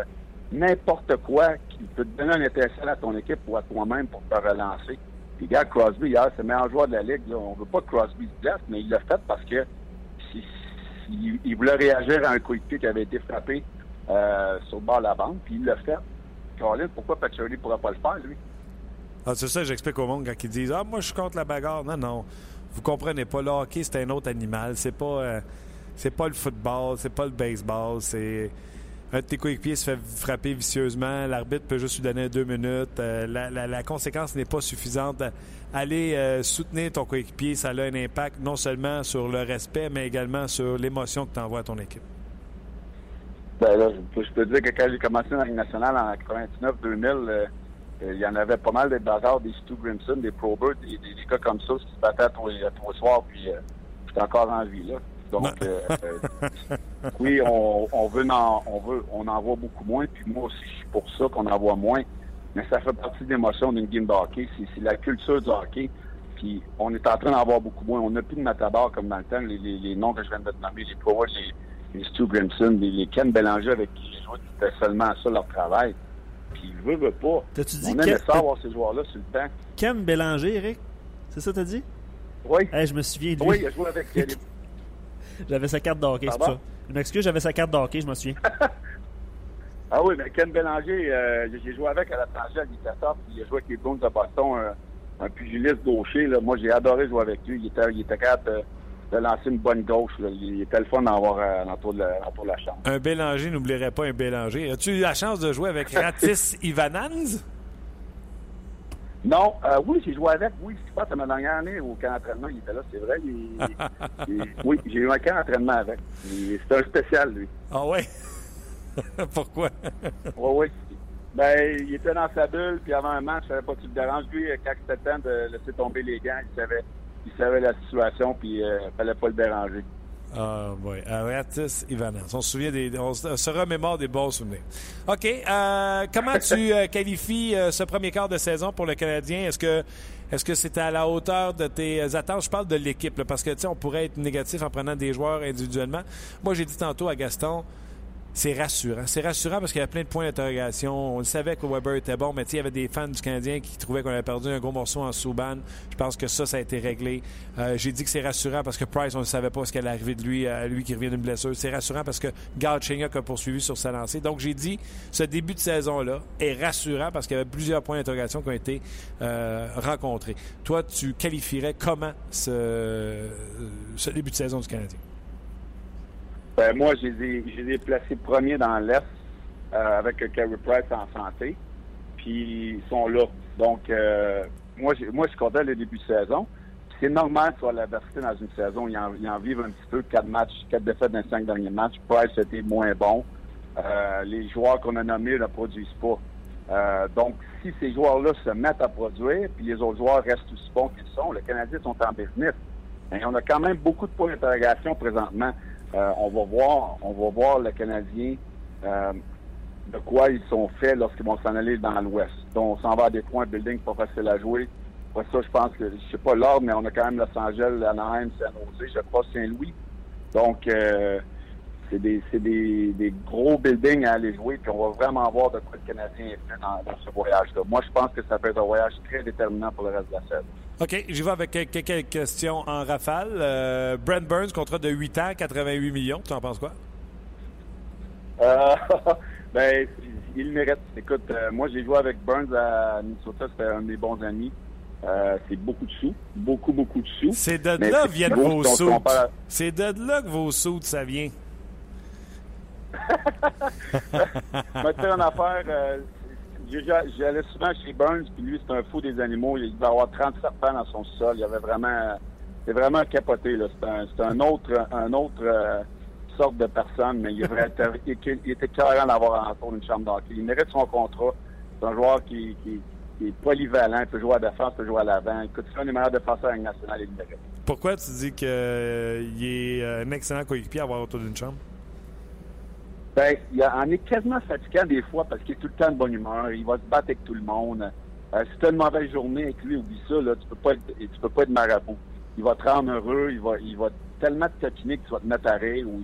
n'importe quoi qui peut te donner un intéressant à ton équipe ou à toi-même pour te relancer. Puis, gars, Crosby, hier, c'est le meilleur joueur de la Ligue. Là. On veut pas que Crosby se blesse, mais il l'a fait parce que il voulait réagir à un coéquipier qui avait été frappé euh, sur le bord de la bande, puis il l'a fait. Colin, pourquoi Patrick ne pourra pas le faire, lui? Ah, c'est ça que j'explique au monde quand ils disent Ah, moi, je suis contre la bagarre. Non, non. Vous comprenez pas. Le hockey, c'est un autre animal. C'est pas. Euh, c'est pas le football, c'est pas le baseball, c'est un de tes coéquipiers se fait frapper vicieusement, l'arbitre peut juste lui donner deux minutes, euh, la, conséquence n'est pas suffisante. Aller euh, soutenir ton coéquipier, ça a un impact non seulement sur le respect, mais également sur l'émotion que tu envoies à ton équipe. Ben là, je peux te dire que quand j'ai commencé dans la nationale en 99-2000, euh, il y en avait pas mal des bagarres, des Stu Grimson, des Probert, des, des, des, comme ça qui se battaient à les soirs, puis j'étais encore en vie là. Donc, euh, euh, oui, on, on, veut en, on veut, on en voit beaucoup moins. Puis moi aussi, je suis pour ça qu'on en voit moins. Mais ça fait partie de l'émotion d'une game de hockey. C'est la culture du hockey. Puis on est en train d'en voir beaucoup moins. On n'a plus de matabar comme dans le temps. Les, les, les noms que je viens de te nommer, les Powers, les, les Stu Grimson, les, les Ken Bélanger avec qui j'ai joué, c'était seulement ça leur travail. Puis ils veulent, pas. Dit on aime ça avoir ces joueurs-là sur le temps. Ken Bélanger, Eric? C'est ça que t'as dit? Oui. Hey, je me souviens de lui. Oui, il a joué avec les J'avais sa carte d'hockey, c'est ça. Je m'excuse, j'avais sa carte d'hockey, je m'en souviens. ah oui, mais Ken Bélanger, euh, j'ai joué avec à la tangente, il était top. Il a joué avec les Bruins de Boston, un, un pugiliste gaucher. Là. Moi, j'ai adoré jouer avec lui. Il était, il était capable de, de lancer une bonne gauche. Là. Il était le fun d'avoir euh, dans de, de la chambre. Un Bélanger n'oublierait pas un Bélanger. As-tu eu la chance de jouer avec Ratis Ivanans? Non, euh, oui, j'ai joué avec. Oui, je pense que ma dernière année au camp d'entraînement, il était là, c'est vrai. il- il- oui, j'ai eu un camp d'entraînement avec. Il- C'était un spécial, lui. Ah ouais? Pourquoi? Oui, oui. Ben, il était dans sa bulle, puis avant un match, je savais pas si tu le déranges. Lui, quand c'était temps de laisser tomber les gants, il savait, il savait la situation, puis euh, fallait pas le déranger. Ah, boy. Aratis Ivanas. On se souvient des. On se remémore des bons souvenirs. OK. euh, comment tu euh, qualifies euh, ce premier quart de saison pour le Canadien? Est-ce que est-ce que c'était à la hauteur de tes attentes? Je parle de l'équipe, parce que tu sais, on pourrait être négatif en prenant des joueurs individuellement. Moi, j'ai dit tantôt à Gaston. C'est rassurant. C'est rassurant parce qu'il y avait plein de points d'interrogation. On le savait que Weber était bon, mais il y avait des fans du Canadien qui trouvaient qu'on avait perdu un gros morceau en Souban. Je pense que ça, ça a été réglé. Euh, J'ai dit que c'est rassurant parce que Price, on ne savait pas ce qu'elle allait arriver de lui, à lui qui revient d'une blessure. C'est rassurant parce que Galchenyuk a poursuivi sur sa lancée. Donc, j'ai dit, ce début de saison-là est rassurant parce qu'il y avait plusieurs points d'interrogation qui ont été euh, rencontrés. Toi, tu qualifierais comment ce, euh, ce début de saison du Canadien? Ben, moi, j'ai des placés premiers dans l'Est euh, avec Carey Price en santé. Puis ils sont là. Donc, euh, moi, moi, je suis content le début de saison. C'est normal sur l'adversité dans une saison. Ils en, ils en vivent un petit peu. Quatre matchs, quatre défaites dans les cinq derniers matchs. Price était moins bon. Euh, les joueurs qu'on a nommés ne produisent pas. Euh, donc, si ces joueurs-là se mettent à produire, puis les autres joueurs restent aussi bons qu'ils sont, les Canadiens sont en business. Et on a quand même beaucoup de points d'interrogation présentement. Euh, on va voir, on va voir le Canadien euh, de quoi ils sont faits lorsqu'ils vont s'en aller dans l'Ouest. Donc, on s'en va à des points building pas facile à jouer. Pour ça, je pense que, je sais pas l'ordre, mais on a quand même Los Angeles, Anaheim, San Jose, je crois Saint-Louis. Donc, euh, c'est des, des, des gros buildings à aller jouer, puis on va vraiment voir de quoi le Canadien est fait dans, dans ce voyage-là. Moi, je pense que ça peut être un voyage très déterminant pour le reste de la saison. OK, j'y vais avec quelques, questions en rafale. Euh, Brent Burns, contrat de 8 ans, 88 millions. Tu en penses quoi? Euh, ben, il mérite. Écoute, euh, moi, j'ai joué avec Burns à Minnesota. C'était un de mes bons amis. Euh, c'est beaucoup de sous. Beaucoup, beaucoup de sous. C'est de Mais là viennent vos sous. C'est de là que vos sous, ça vient. Je vais te une affaire. Euh, J'allais souvent chez Burns, puis lui, c'est un fou des animaux. Il devait avoir 30 serpents dans son sol. Il avait vraiment... C'est vraiment capoté, là. C'est un, un autre, un autre euh, sorte de personne, mais il, était carrément d'avoir autour d'une chambre d'hockey. Il mérite son contrat. C'est un joueur qui, est polyvalent. Il peut jouer à défense, il peut jouer à l'avant. Écoute, c'est un des meilleurs défenseurs nationale, mérite. Pourquoi tu dis qu'il est euh, un excellent coéquipier à avoir autour d'une chambre? Ben, il en est quasiment fatigant des fois parce qu'il est tout le temps de bonne humeur. Il va se battre avec tout le monde. Euh, si tu as une mauvaise journée avec lui, oublie ça, là, tu peux pas être, tu peux pas être marabout. Il va te rendre heureux, il va, il va tellement te taquiner que tu vas te mettre à rire. Ou,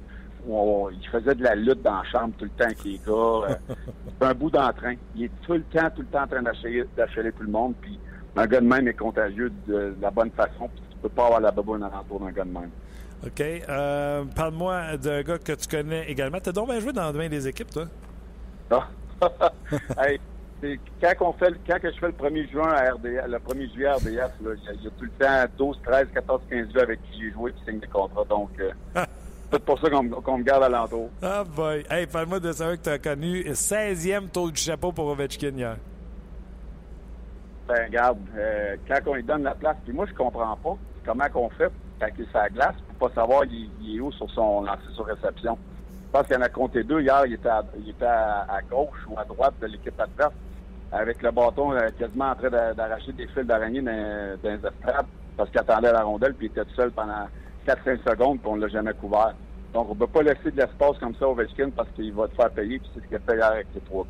il faisait de la lutte dans la chambre tout le temps avec les gars. Euh, c'est un bout d'entrain. Il est tout le temps, tout le temps en train d'achaler d'achaler tout le monde. Puis un gars de même est contagieux de, de la bonne façon. Puis tu peux pas avoir la baboune alentour d'un gars de même. OK. Euh, Parle-moi d'un gars que tu connais également. T'as donc bien joué dans bien des équipes, toi? Ah. hey, quand, on fait, le- quand que je fais le 1er juin à RDS, le 1er juillet à RDS, il y, a- tout le temps 12, 13, 14, 15 gars avec qui j'ai joué qui signent des contrats. Donc, euh, c'est pour ça qu'on me- garde alentour. Ah boy. Hey, parle-moi de ça que tu as connu. 16e tour du chapeau pour Ovechkin hier. Ben, regarde, euh, quand on lui donne la place, puis moi, je comprends pas comment qu'on fait quand il est sur la glace pour pas savoir il, il est où sur son lancé sur réception. Je pense qu'il en a compté deux. Hier, il était à, il était à, à gauche ou à droite de l'équipe adverse avec le bâton euh, quasiment en train d'a- d'arracher des fils d'araignée dans, dans les estrades parce qu'il attendait la rondelle puis il était seul pendant 4-5 secondes puis on l'a jamais couvert. Donc, on ne peut pas laisser de l'espace comme ça au Ovechkin parce qu'il va te faire payer puis c'est ce qu'il a fait hier avec ses trois.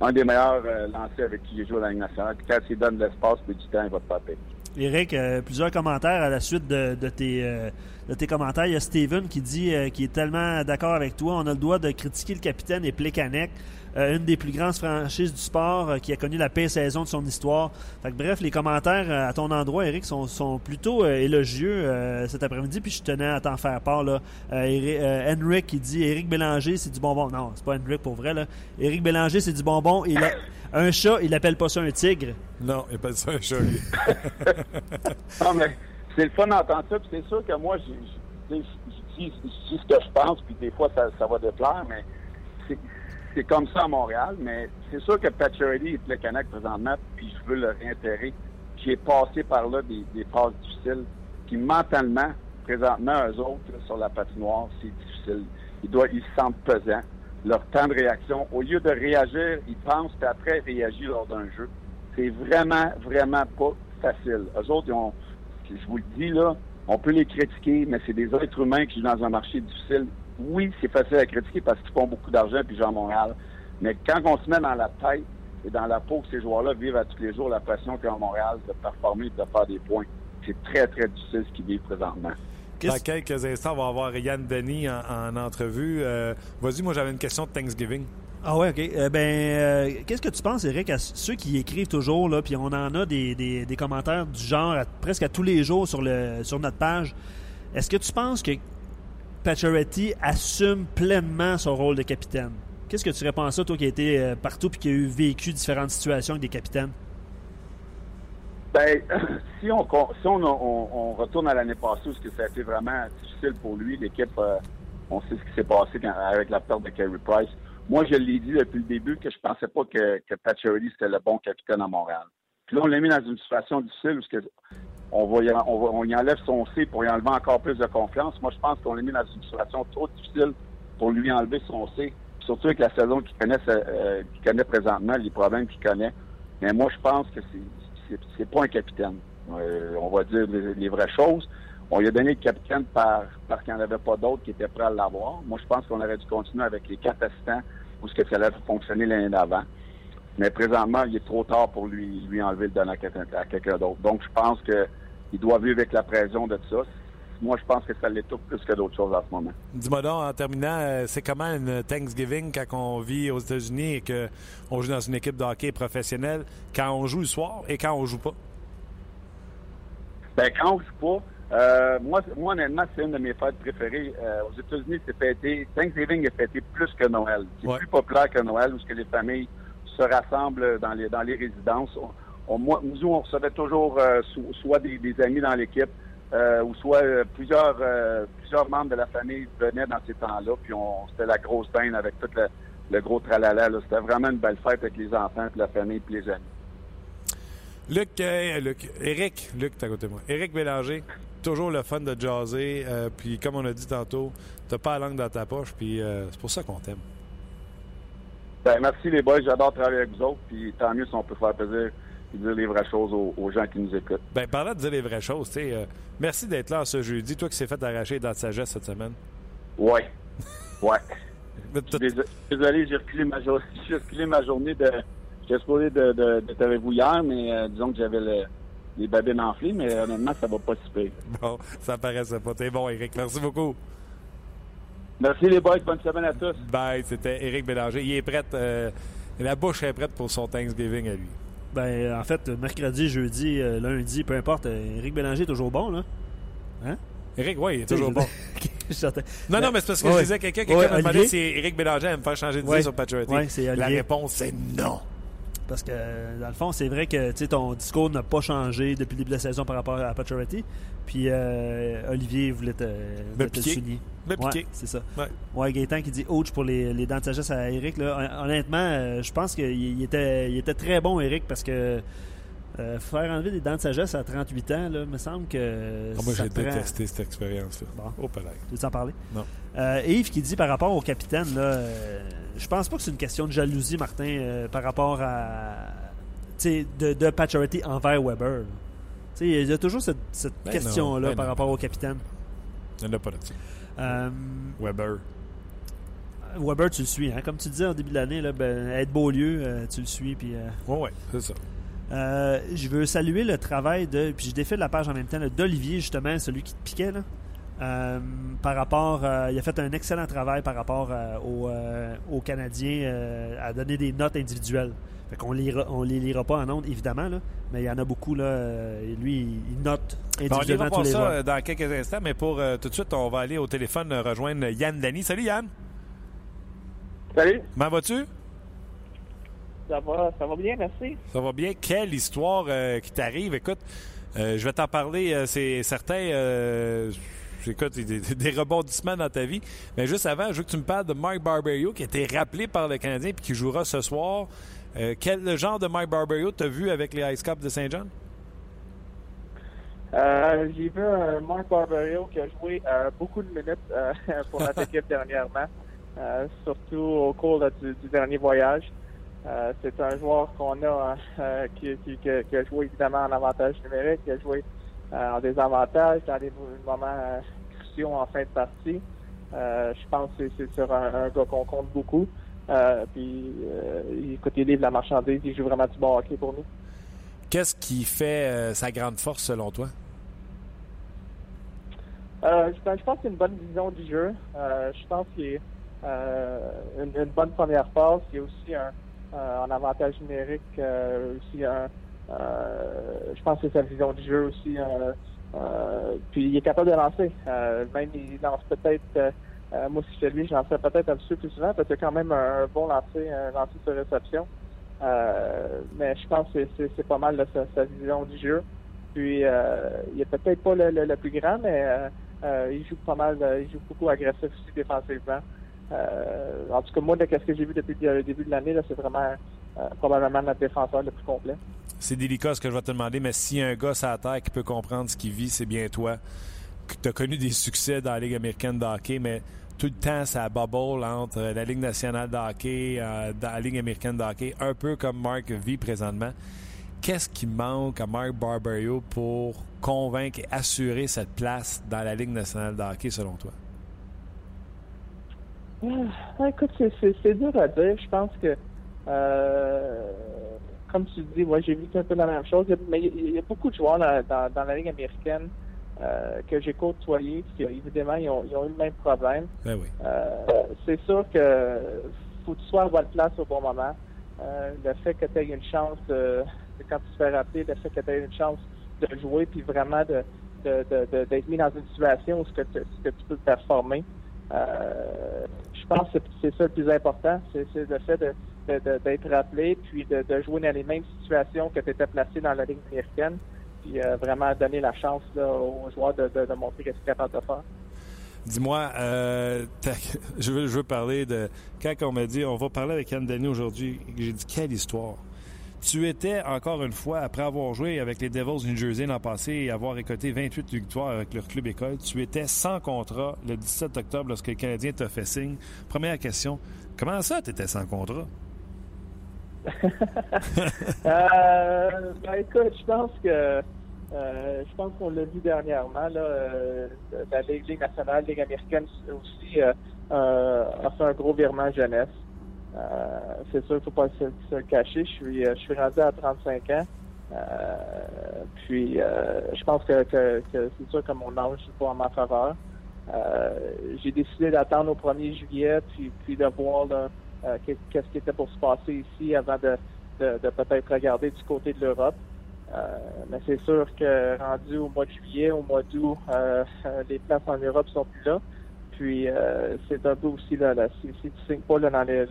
Un des meilleurs euh, lancers avec qui j'ai joué dans la Ligue nationale. Puis quand il donne de l'espace et du temps, il va te faire payer. Eric, euh, plusieurs commentaires à la suite de, de tes, euh, de tes commentaires. Il y a Steven qui dit euh, qu'il est tellement d'accord avec toi. On a le droit de critiquer le capitaine et Plekanec, euh, une des plus grandes franchises du sport euh, qui a connu la pire saison de son histoire. Fait que, bref, les commentaires euh, à ton endroit, Eric, sont, sont plutôt élogieux cet après-midi. Puis je tenais à t'en faire part. Là. Henrik qui dit Eric Bélanger, c'est du bonbon. Non, c'est pas Henrik pour vrai. Là. Eric Bélanger, c'est du bonbon. Il a- un chat, il appelle pas ça un tigre. Non, il appelle ça un chat. lui. Non, mais c'est le fun d'entendre ça. Puis c'est sûr que moi, je dis ce que je pense, puis des fois, ça, ça va déplaire, mais c'est- c'est comme ça à Montréal. Mais c'est sûr que Pacioretty est le Canac présentement, puis je veux le réintérer j'ai passé par là des, des phases difficiles. Puis mentalement, présentement, eux autres, sur la patinoire, c'est difficile. Ils, doivent, ils se sentent pesants. Leur temps de réaction, au lieu de réagir, ils pensent, puis après, réagir lors d'un jeu. C'est vraiment, vraiment pas facile. Eux autres, ils ont, je vous le dis, là, on peut les critiquer, mais c'est des êtres humains qui vivent dans un marché difficile. Oui, c'est facile à critiquer parce qu'ils font beaucoup d'argent puis à Montréal. Mais quand on se met dans la tête et dans la peau que ces joueurs-là vivent à tous les jours la pression qu'ils ont à Montréal de performer et de faire des points, c'est très, très difficile ce qu'ils vivent présentement. Dans quelques instants, on va avoir Yann Denis en, entrevue. Euh, vas-y, moi j'avais une question de Thanksgiving. Ah ouais, OK. Euh, ben, euh, qu'est-ce que tu penses, Eric, à ceux qui écrivent toujours, là, puis on en a des, des, commentaires du genre presque à tous les jours sur, le, sur notre page. Est-ce que tu penses que Pacioretty assume pleinement son rôle de capitaine? Qu'est-ce que tu réponds à ça, toi qui as été partout et qui a eu vécu différentes situations avec des capitaines? Ben, si on si on, on, retourne à l'année passée où ça a été vraiment difficile pour lui, l'équipe, euh, on sait ce qui s'est passé avec la perte de Carey Price. Moi, je l'ai dit depuis le début que je pensais pas que, que Pacioretty c'était le bon capitaine à Montréal. Puis là, on l'a mis dans une situation difficile où on, va y, on, y enlève son C pour y enlever encore plus de confiance. Moi, je pense qu'on l'a mis dans une situation trop difficile pour lui enlever son C, surtout avec la saison qu'il connaît, euh, qu'il connaît présentement, les problèmes qu'il connaît. Mais moi, je pense que c'est c'est pas un capitaine. Euh, on va dire les, vraies choses. On lui a donné le capitaine par, parce qu'il n'y en avait pas d'autres qui étaient prêts à l'avoir. Moi, je pense qu'on aurait dû continuer avec les quatre assistants ou que ça allait fonctionner l'année d'avant. Mais présentement, il est trop tard pour lui, lui enlever le donner à quelqu'un d'autre. Donc, je pense qu'il doit vivre avec la pression de ça. Moi, je pense que ça l'étouffe plus que d'autres choses en ce moment. Dis-moi donc, en terminant, euh, c'est comment une Thanksgiving quand on vit aux États-Unis et qu'on joue dans une équipe de hockey professionnelle, quand on joue le soir et quand on joue pas? Ben, quand on joue pas, euh, moi, moi, honnêtement, c'est une de mes fêtes préférées. Euh, aux États-Unis, c'est fêté. Thanksgiving est fêté plus que Noël. C'est plus populaire que Noël où que les familles se rassemblent dans les, dans les résidences. On, moi, nous, on recevait toujours soit des amis dans l'équipe, euh, ou soit euh, plusieurs euh, plusieurs membres de la famille venaient dans ces temps-là, puis on c'était la grosse peine avec tout le, gros tralala. C'était vraiment une belle fête avec les enfants, puis la famille, puis les amis. Luc, Luc, Eric, Luc, t'es à côté de moi. Eric Bélanger, toujours le fun de jaser, puis comme on a dit tantôt, t'as pas la langue dans ta poche, puis c'est pour ça qu'on t'aime. Ben, merci les boys, j'adore travailler avec vous autres, puis tant mieux si on peut faire plaisir et dire les vraies choses aux, gens qui nous écoutent. Ben, parlant de dire les vraies choses, tu euh, merci d'être là ce jeudi. Toi qui s'est fait arracher dans de sagesse cette semaine. Oui. Ouais. Désolé, j'ai reculé ma, ma journée de. J'ai supposé d'être de, de, avec vous hier, mais euh, disons que j'avais les babines enflées, mais honnêtement, ça va pas si pire. Bon, ça paraissait pas. T'es bon, Eric. Merci beaucoup. Merci les boys. Bonne semaine à tous. Bye. C'était Eric Bélanger. Il est prêt. Euh, la bouche est prête pour son Thanksgiving à lui. Ben, en fait, mercredi, jeudi, euh, lundi, peu importe, Eric euh, Bélanger est toujours bon, là. Hein? Eric, oui, il est toujours bon. non, non, mais c'est parce que je disais quelqu'un qui m'a demandé si Eric Bélanger me faire changer de vie sur Patriotic. La réponse, c'est non. Parce que, dans le fond, c'est vrai que ton discours n'a pas changé depuis le début de la saison par rapport à Patriotti. Puis euh, Olivier voulait te, voulait te souligner. Ouais, c'est ça. Ouais. ouais, Gaëtan qui dit ouch pour les, les dents de sagesse à Eric. Là. Honnêtement, euh, je pense qu'il était, il était très bon, Eric, parce que euh, faire enlever des dents de sagesse à 38 ans, là, me semble que. Ah, moi, j'ai détesté cette expérience-là. Bon. Au palais. Tu veux en parler? Non. Yves qui dit par rapport au capitaine, là, je pense pas que c'est une question de jalousie, Martin, par rapport à. De, de Patcherity envers Weber. Il y a toujours cette, ben question-là ben par rapport au capitaine. Il n'y en a pas là-dessus. Euh, Weber. Weber, tu le suis. Hein? Comme tu disais au début de l'année, ben, être Beaulieu, euh, tu le suis. Puis, euh, oui, c'est ça. Je veux saluer le travail de. Puis je défile la page en même temps d'Olivier, justement, celui qui te piquait. Là. par rapport, il a fait un excellent travail par rapport aux, Canadiens à donner des notes individuelles. Fait qu'on on les lira pas en ondes, évidemment, là, mais il y en a beaucoup. Là, et lui, il note individuellement on tous ça dans quelques instants, mais pour euh, tout de suite, on va aller au téléphone rejoindre Yann Dany. Salut Yann! Salut! Comment vas-tu? Ça va, ça va bien, merci. Ça va bien. Quelle histoire euh, qui t'arrive. Écoute, euh, je vais t'en parler, c'est certain écoute, des, des, rebondissements dans ta vie. Mais juste avant, je veux que tu me parles de Mike Barberio qui a été rappelé par le Canadien et qui jouera ce soir. Euh, quel genre de Mike Barberio t'as vu avec les Ice Cups de Saint-Jean? Euh, j'ai vu un Mark Barberio qui a joué euh, beaucoup de minutes euh, pour notre équipe dernièrement, euh, surtout au cours là, du, du dernier voyage. Euh, c'est un joueur qu'on a euh, qui, qui, a joué évidemment en avantage numérique, qui a joué euh, en désavantage dans des moments cruciaux en fin de partie. Je pense que c'est sur un, un gars qu'on compte beaucoup. Puis, écoute, il livre la marchandise, il joue vraiment du bon hockey pour nous. Qu'est-ce qui fait sa grande force selon toi? Je, pense- pense qu'il a une bonne vision du jeu. Je pense qu'il est une, une bonne première passe. Il y a aussi un, en avantage numérique, euh, aussi un, euh, je pense que c'est sa vision du jeu aussi. euh, euh, puis il est capable de lancer. Euh, même il lance peut-être, euh, euh, moi si j'étais lui, je lancerais peut-être un petit peu plus souvent parce qu'il a quand même un, bon lancer, un lancer sur réception. Euh, mais je pense que c'est- pas mal là, sa, sa vision du jeu. Puis euh, il est peut-être pas le, le- le plus grand, mais euh, euh, il joue pas mal, euh, il joue beaucoup agressif aussi défensivement. Euh, en tout cas, moi, de ce que j'ai vu depuis le début de l'année, c'est vraiment euh, probablement notre défenseur le plus complet. C'est délicat ce que je vais te demander, mais a un gars la terre qui peut comprendre ce qu'il vit, c'est bien toi. Tu as connu des succès dans la Ligue américaine de hockey, mais tout le temps, ça bubble entre la Ligue nationale de hockey, euh, la Ligue américaine de hockey, un peu comme Mark vit présentement. Qu'est-ce qui manque à Mark Barberio pour convaincre et assurer cette place dans la Ligue nationale de hockey, selon toi? Ah, écoute, c'est- dur à dire. Je pense que, euh, comme tu dis, ouais, j'ai vu un peu la même chose. Mais il y a- il y, a beaucoup de joueurs dans, dans- dans la Ligue américaine euh, que j'ai côtoyés, qui évidemment, ils ont, ils ont eu le même problème. Ben oui. Euh, c'est sûr que faut que tu sois à bonne place au bon moment. Euh, le fait que tu aies une chance, de, de- quand tu te fais rappeler, le fait que tu aies une chance de jouer, puis vraiment de d'être mis dans une situation où ce que, tu, ce que tu peux performer. Euh, pense que c'est ça le plus important, c'est le fait d'être rappelé, puis de, jouer dans les mêmes situations que tu étais placé dans la Ligue américaine, puis euh, vraiment donner la chance aux joueurs de, de, de montrer ce qu'ils sont de faire. Dis-moi, euh, je, veux, je veux parler de. Quand on m'a dit, on va parler avec Anne Denis aujourd'hui, j'ai dit, quelle histoire. Tu étais, encore une fois, après avoir joué avec les Devils du New Jersey l'an passé et avoir récolté 28 victoires avec leur club école, tu étais sans contrat le 17 octobre lorsque le Canadien t'a fait signe. Première question, comment ça, tu étais sans contrat? Euh, ben écoute, je pense que euh, je pense qu'on l'a vu dernièrement là, euh, la Ligue, Ligue nationale, Ligue américaine aussi a fait un gros virement jeunesse. Euh, c'est sûr qu'il ne faut pas se, le cacher. Je suis euh, je suis rendu à 35 ans. Euh, puis je pense que, que, que c'est sûr que mon âge n'est pas en ma faveur. J'ai décidé d'attendre au 1er juillet puis, puis de voir là, qu'est- qu'est-ce qui était pour se passer ici avant de, de, de peut-être regarder du côté de l'Europe. Euh, mais c'est sûr que rendu au mois de juillet, au mois d'août, euh, les places en Europe sont plus là. Puis euh, c'est un peu aussi là, si, tu signes pas là, dans les,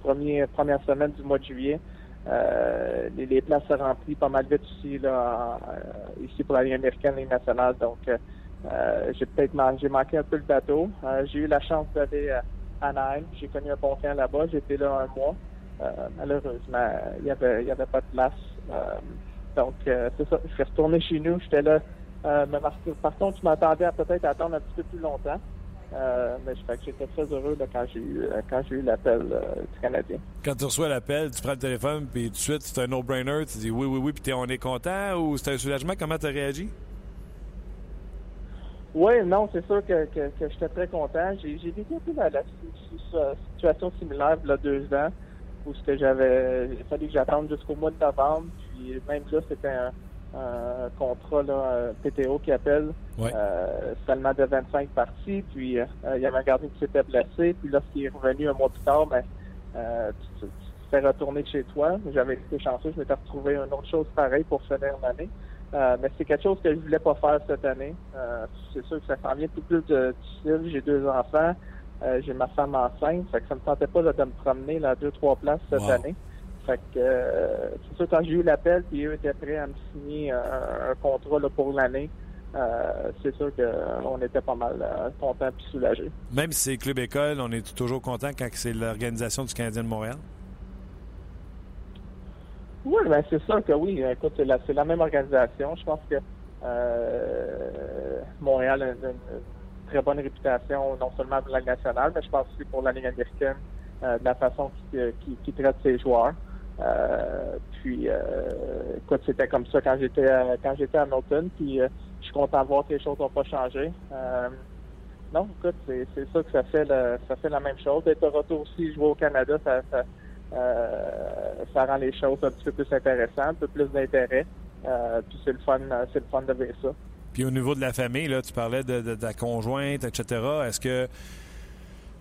premières semaines du mois de juillet, euh, les, places se remplissent pas mal vite aussi là, euh, ici pour la Ligue américaine, Ligue nationale. Donc j'ai peut-être manqué un peu le bateau. J'ai eu la chance d'aller à Anaheim. J'ai connu un bon camp là-bas. J'étais là un mois. Malheureusement, il y avait, y avait pas de place. Donc, c'est ça. Je suis retourné chez nous. J'étais là. Euh, mais par, par contre, je m'attendais à peut-être attendre un petit peu plus longtemps. Euh, mais je- fait que j'étais très heureux là, quand j'ai eu euh, quand j'ai eu l'appel euh, du Canadien. Quand tu reçois l'appel, tu prends le téléphone, puis tout de suite, c'est un no-brainer, tu dis oui, oui, oui, puis on est content, ou c'est un soulagement, comment tu as réagi? Oui, non, c'est sûr que, que, que j'étais très content. J'ai j'ai vécu un peu la, la si- si- situation similaire il y a deux ans, où ce que j'avais il fallu que j'attende jusqu'au mois de novembre. Puis même là, c'était un, un contrat là, un PTO qui appelle Ouais. euh, seulement de 25 parties. Puis euh, il y avait un gardien qui s'était blessé. Puis lorsqu'il est revenu un mois plus tard, ben, euh, tu, tu- tu te fais retourner chez toi. J'avais été chanceux, je m'étais retrouvé une autre chose pareille pour finir l'année. Euh, mais c'est quelque chose que je voulais pas faire cette année. Euh, c'est sûr que ça s'en vient tout plus de difficile. J'ai deux enfants. Euh, j'ai ma femme enceinte. Fait que ça me tentait pas là, de me promener là, deux, trois places cette Wow. année. Fait que euh, c'est sûr quand j'ai eu l'appel puis eux étaient prêts à me signer un, un contrat là, pour l'année. Euh, c'est sûr qu'on était pas mal euh, contents puis soulagés. Même si c'est club école, on est toujours content quand c'est l'organisation du Canadien de Montréal? Oui, ben c'est sûr que oui. Écoute, c'est la, même organisation. Je pense que Montréal a une, très bonne réputation, non seulement pour la nationale, mais je pense aussi pour la Ligue américaine, de la façon qu'il traite ses joueurs. Puis, écoute, c'était comme ça quand j'étais quand j'étais à Milton. Puis, je suis content de voir que les choses n'ont pas changé. non, écoute, c'est ça que ça fait, ça fait la même chose. D'être au retour aussi, jouer au Canada, ça, ça euh, rend les choses un petit peu plus intéressantes, un peu plus d'intérêt. Euh, puis c'est le fun, c'est le fun de voir ça. Puis au niveau de la famille, là, tu parlais de, ta conjointe, etc. Est-ce que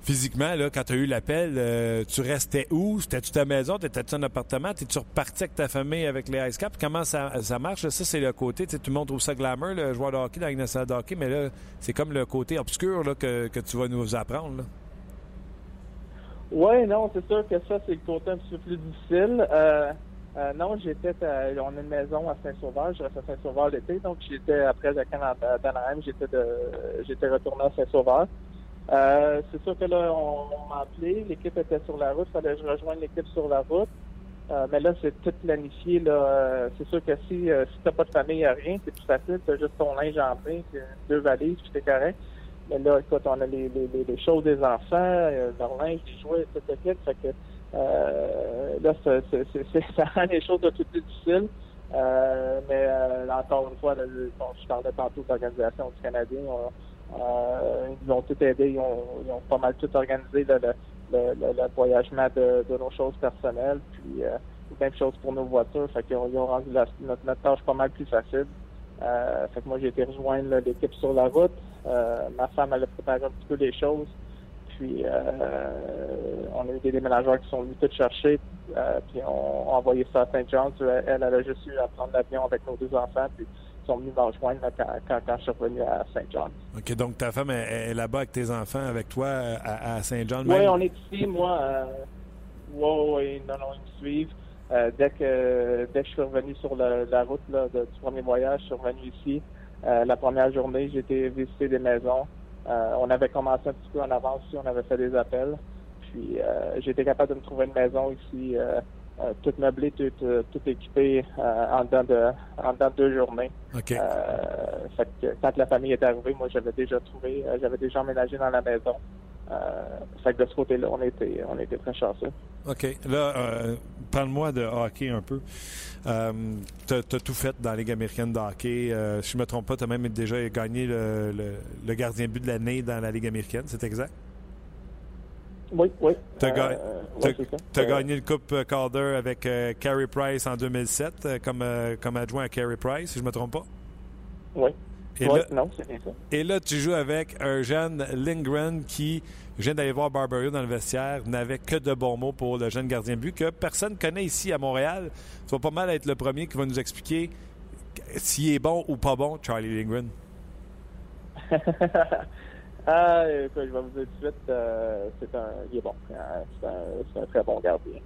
physiquement, là, quand tu as eu l'appel, euh, tu restais où? C'était-tu ta maison? T'étais-tu un appartement? T'es-tu reparti avec ta famille avec les Ice Cap? Comment ça, marche? Ça, c'est le côté, tu tout le monde trouve ça glamour, le joueur de hockey dans la hockey, mais là, c'est comme le côté obscur que, tu vas nous apprendre. Oui, non, c'est sûr que ça, c'est le côté un petit peu plus difficile. Euh, euh, non, j'étais, on a une maison à Saint-Sauveur, je reste à Saint-Sauveur l'été, donc j'étais après le Canada d'Anaheim, j'étais j'étais retourné à Saint-Sauveur. Euh, c'est sûr que là, on, m'a appelé, l'équipe était sur la route, fallait que je rejoigne l'équipe sur la route. Euh, mais là, c'est tout planifié. Là. C'est sûr que si, si t'as pas de famille, rien, c'est plus facile. T'as juste ton linge en train, deux valises, puis t'es correct. Mais là, écoute, on a les, les, les choses des enfants, euh, leur linge, les jouets, etc. Fait que euh, là, c'est, c'est, ça rend les choses un peu plus difficiles. Euh, mais euh, encore une fois, là, bon, je parlais tantôt d'organisation du Canadien. Euh, ils nous ont tout aidé, ils ont, ils ont pas mal tout organisé le, le, le, le voyagement de, de, nos choses personnelles. Puis euh, même chose pour nos voitures. Fait qu'ils ont, ils ont rendu la, notre, notre tâche pas mal plus facile. Euh, fait que moi, j'ai été rejoindre l'équipe sur la route. Euh, ma femme, elle a préparé un petit peu les choses. Puis, euh, on a eu des déménageurs qui sont venus tout chercher. puis, on a envoyé ça à Saint John's. Elle, elle a juste eu à prendre l'avion avec nos deux enfants. Ils sont venus me rejoindre quand, quand, je suis revenu à Saint John's. OK, donc ta femme est, là-bas avec tes enfants, avec toi à, Saint John's? Oui, on est ici. Moi, oui, oui, non, non, ils me suivent. Euh, dès que dès que je suis revenu sur la route là, de, du premier voyage, je suis revenu ici. Euh, la première journée, j'ai été visiter des maisons. Euh, on avait commencé un petit peu en avance on avait fait des appels. Puis j'ai été capable de me trouver une maison ici, toute meublée, toute, toute équipée en dedans de en dedans de deux journées. Okay. fait que, quand la famille est arrivée, moi j'avais déjà trouvé, j'avais déjà emménagé dans la maison. Euh, fait que de ce côté-là, on était, on était très chanceux. OK. Là, euh, parle-moi de hockey un peu. Euh, tu as, tout fait dans la Ligue américaine de hockey. Euh, si je ne me trompe pas, tu as même déjà gagné le, le, gardien but de l'année dans la Ligue américaine, c'est exact? Oui, oui. Tu as, as, gagné le Coupe Calder avec Carey Price en 2007 comme, comme adjoint à Carey Price, si je ne me trompe pas? Oui. Et, là, non, ça. et là, tu joues avec un jeune Lindgren qui, je viens d'aller voir Barbario dans le vestiaire, n'avait que de bons mots pour le jeune gardien de but que personne ne connaît ici à Montréal. Tu vas pas mal être le premier qui va nous expliquer s'il est bon ou pas bon, Charlie Lindgren. ah, je vais vous dire tout de suite, euh, c'est un, il est bon. Euh, c'est un, très bon gardien.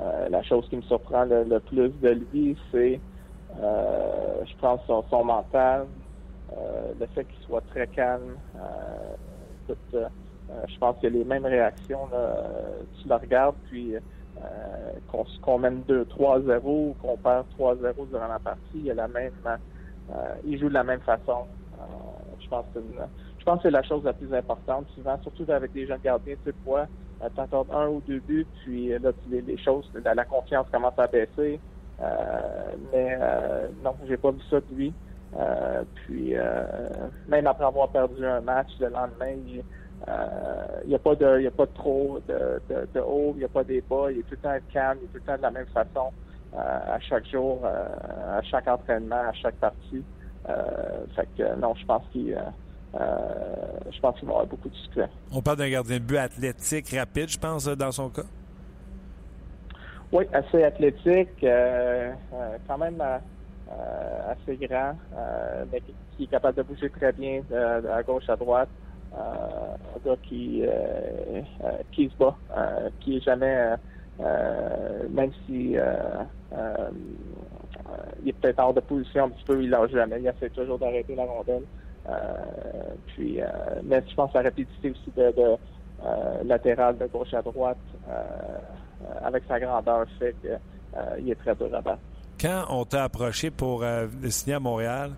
Euh, la chose qui me surprend le, plus de lui, c'est, je pense, son, son mental, le fait qu'il soit très calme. Je pense qu'il a les mêmes réactions. tu le regardes, puis qu'on mène 2-3-0 ou qu'on perd 3-0 durant la partie, il, a la même, il joue de la même façon. je pense que je pense que c'est la chose la plus importante, souvent, surtout avec des jeunes gardiens, tu sais quoi, t'accordes un ou deux buts, puis là, les, les choses, la, la, confiance commence à baisser. mais non, j'ai pas vu ça de lui. Euh, puis, euh, même après avoir perdu un match le lendemain, il n'y euh, a pas de, a pas trop de, de, de haut, il n'y a pas des bas, il est tout le temps calme, il est tout le temps de la même façon à chaque jour, à chaque entraînement, à chaque partie. fait que non, je pense qu'il je pense qu'il va avoir beaucoup de succès. On parle d'un gardien de but athlétique, rapide, je pense, dans son cas. Oui, assez athlétique, quand même euh, assez grand, euh, mais qui, est capable de bouger très bien euh, à gauche, à droite. un gars qui, qui se bat, qui est jamais, même si il est peut-être hors de position un petit peu, il lâche jamais. Il essaie toujours d'arrêter la rondelle. Puis, mais je pense la rapidité aussi de, de latérale de gauche à droite, avec sa grandeur, fait qu'il est très dur à battre. Quand on t'a approché pour euh, signer à Montréal,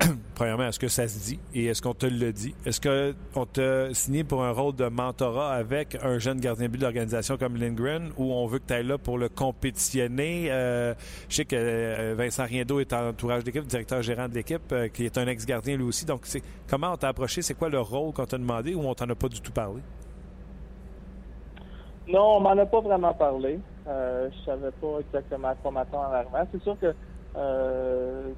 premièrement, est-ce que ça se dit et est-ce qu'on te le dit? Est-ce qu'on t'a signé pour un rôle de mentorat avec un jeune gardien de but de l'organisation comme Lindgren ou on veut que tu ailles là pour le compétitionner? Euh, je sais que euh, Vincent Riendo est en entourage d'équipe, directeur gérant de l'équipe, euh, qui est un ex-gardien lui aussi. Donc, c'est comment on t'a approché? C'est quoi le rôle qu'on t'a demandé ou on t'en a pas du tout parlé? Non, on m'en a pas vraiment parlé. Euh, je savais pas exactement à quoi m'attendre en arrivant. C'est sûr que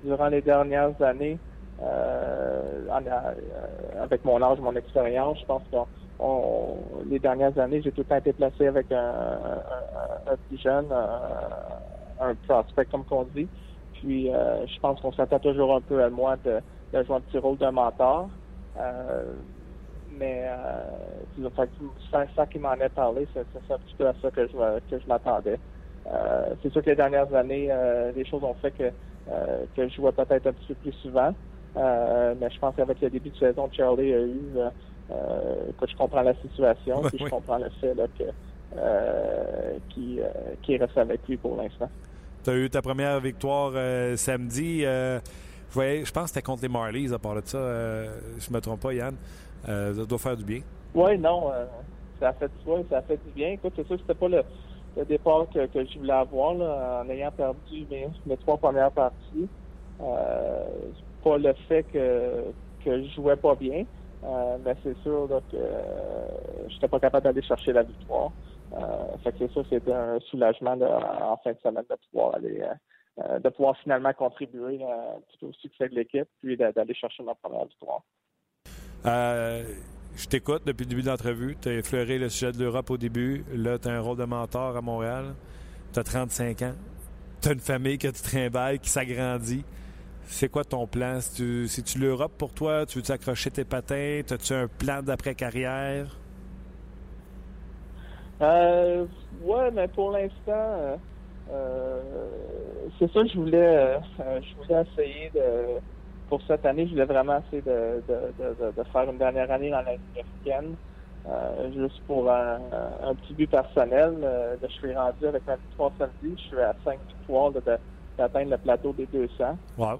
durant les dernières années, euh, euh, avec mon âge, mon expérience, je pense que les dernières années, j'ai tout le temps été placé avec un, petit jeune, un, prospect comme qu'on dit. Puis euh, je pense qu'on s'attend toujours un peu à moi de, jouer un petit rôle de mentor. mais euh, ça, qui m'en est parlé, c'est un petit peu à ça que je, que je m'attendais. c'est sûr que les dernières années, les choses ont fait que, que je jouais peut-être un petit peu plus souvent. Euh, mais je pense qu'avec le début de saison, Charlie a eu euh, euh, je comprends la situation, puis je comprends le fait là, que qui, qui reste avec lui pour l'instant. Tu as eu ta première victoire samedi. je pense que c'était contre les Marlies à part de ça. je me trompe pas, Yann. ça doit faire du bien. Oui, non. ça a fait ouais, ça a fait du bien. Écoute, c'est sûr que c'était pas le, départ que, que, je voulais avoir là, en ayant perdu mes, mes trois premières parties. Pas le fait que, que je jouais pas bien, euh, mais c'est sûr que je euh, j'étais pas capable d'aller chercher la victoire. Euh, fait que c'est sûr c'était un soulagement en fin de semaine de pouvoir aller de pouvoir finalement contribuer au succès de l'équipe, puis d'aller chercher ma première victoire. je t'écoute depuis le début de l'entrevue. Tu as effleuré le sujet de l'Europe au début. Là, tu as un rôle de mentor à Montréal. Tu as 35 ans. Tu as une famille que tu trimbales, qui s'agrandit. C'est quoi ton plan? C'est-tu l'Europe pour toi? Tu veux accrocher tes patins? As-tu un plan d'après-carrière? Euh, ouais, mais pour l'instant, euh, c'est ça que je voulais, euh, je voulais essayer de, pour cette année, je voulais vraiment essayer de, de, faire une dernière année dans la américaine. Euh, juste pour un, petit but personnel. je suis rendu avec ma victoire samedi. Je suis à 5 victoires de, atteindre le plateau des 200. Wow. Euh,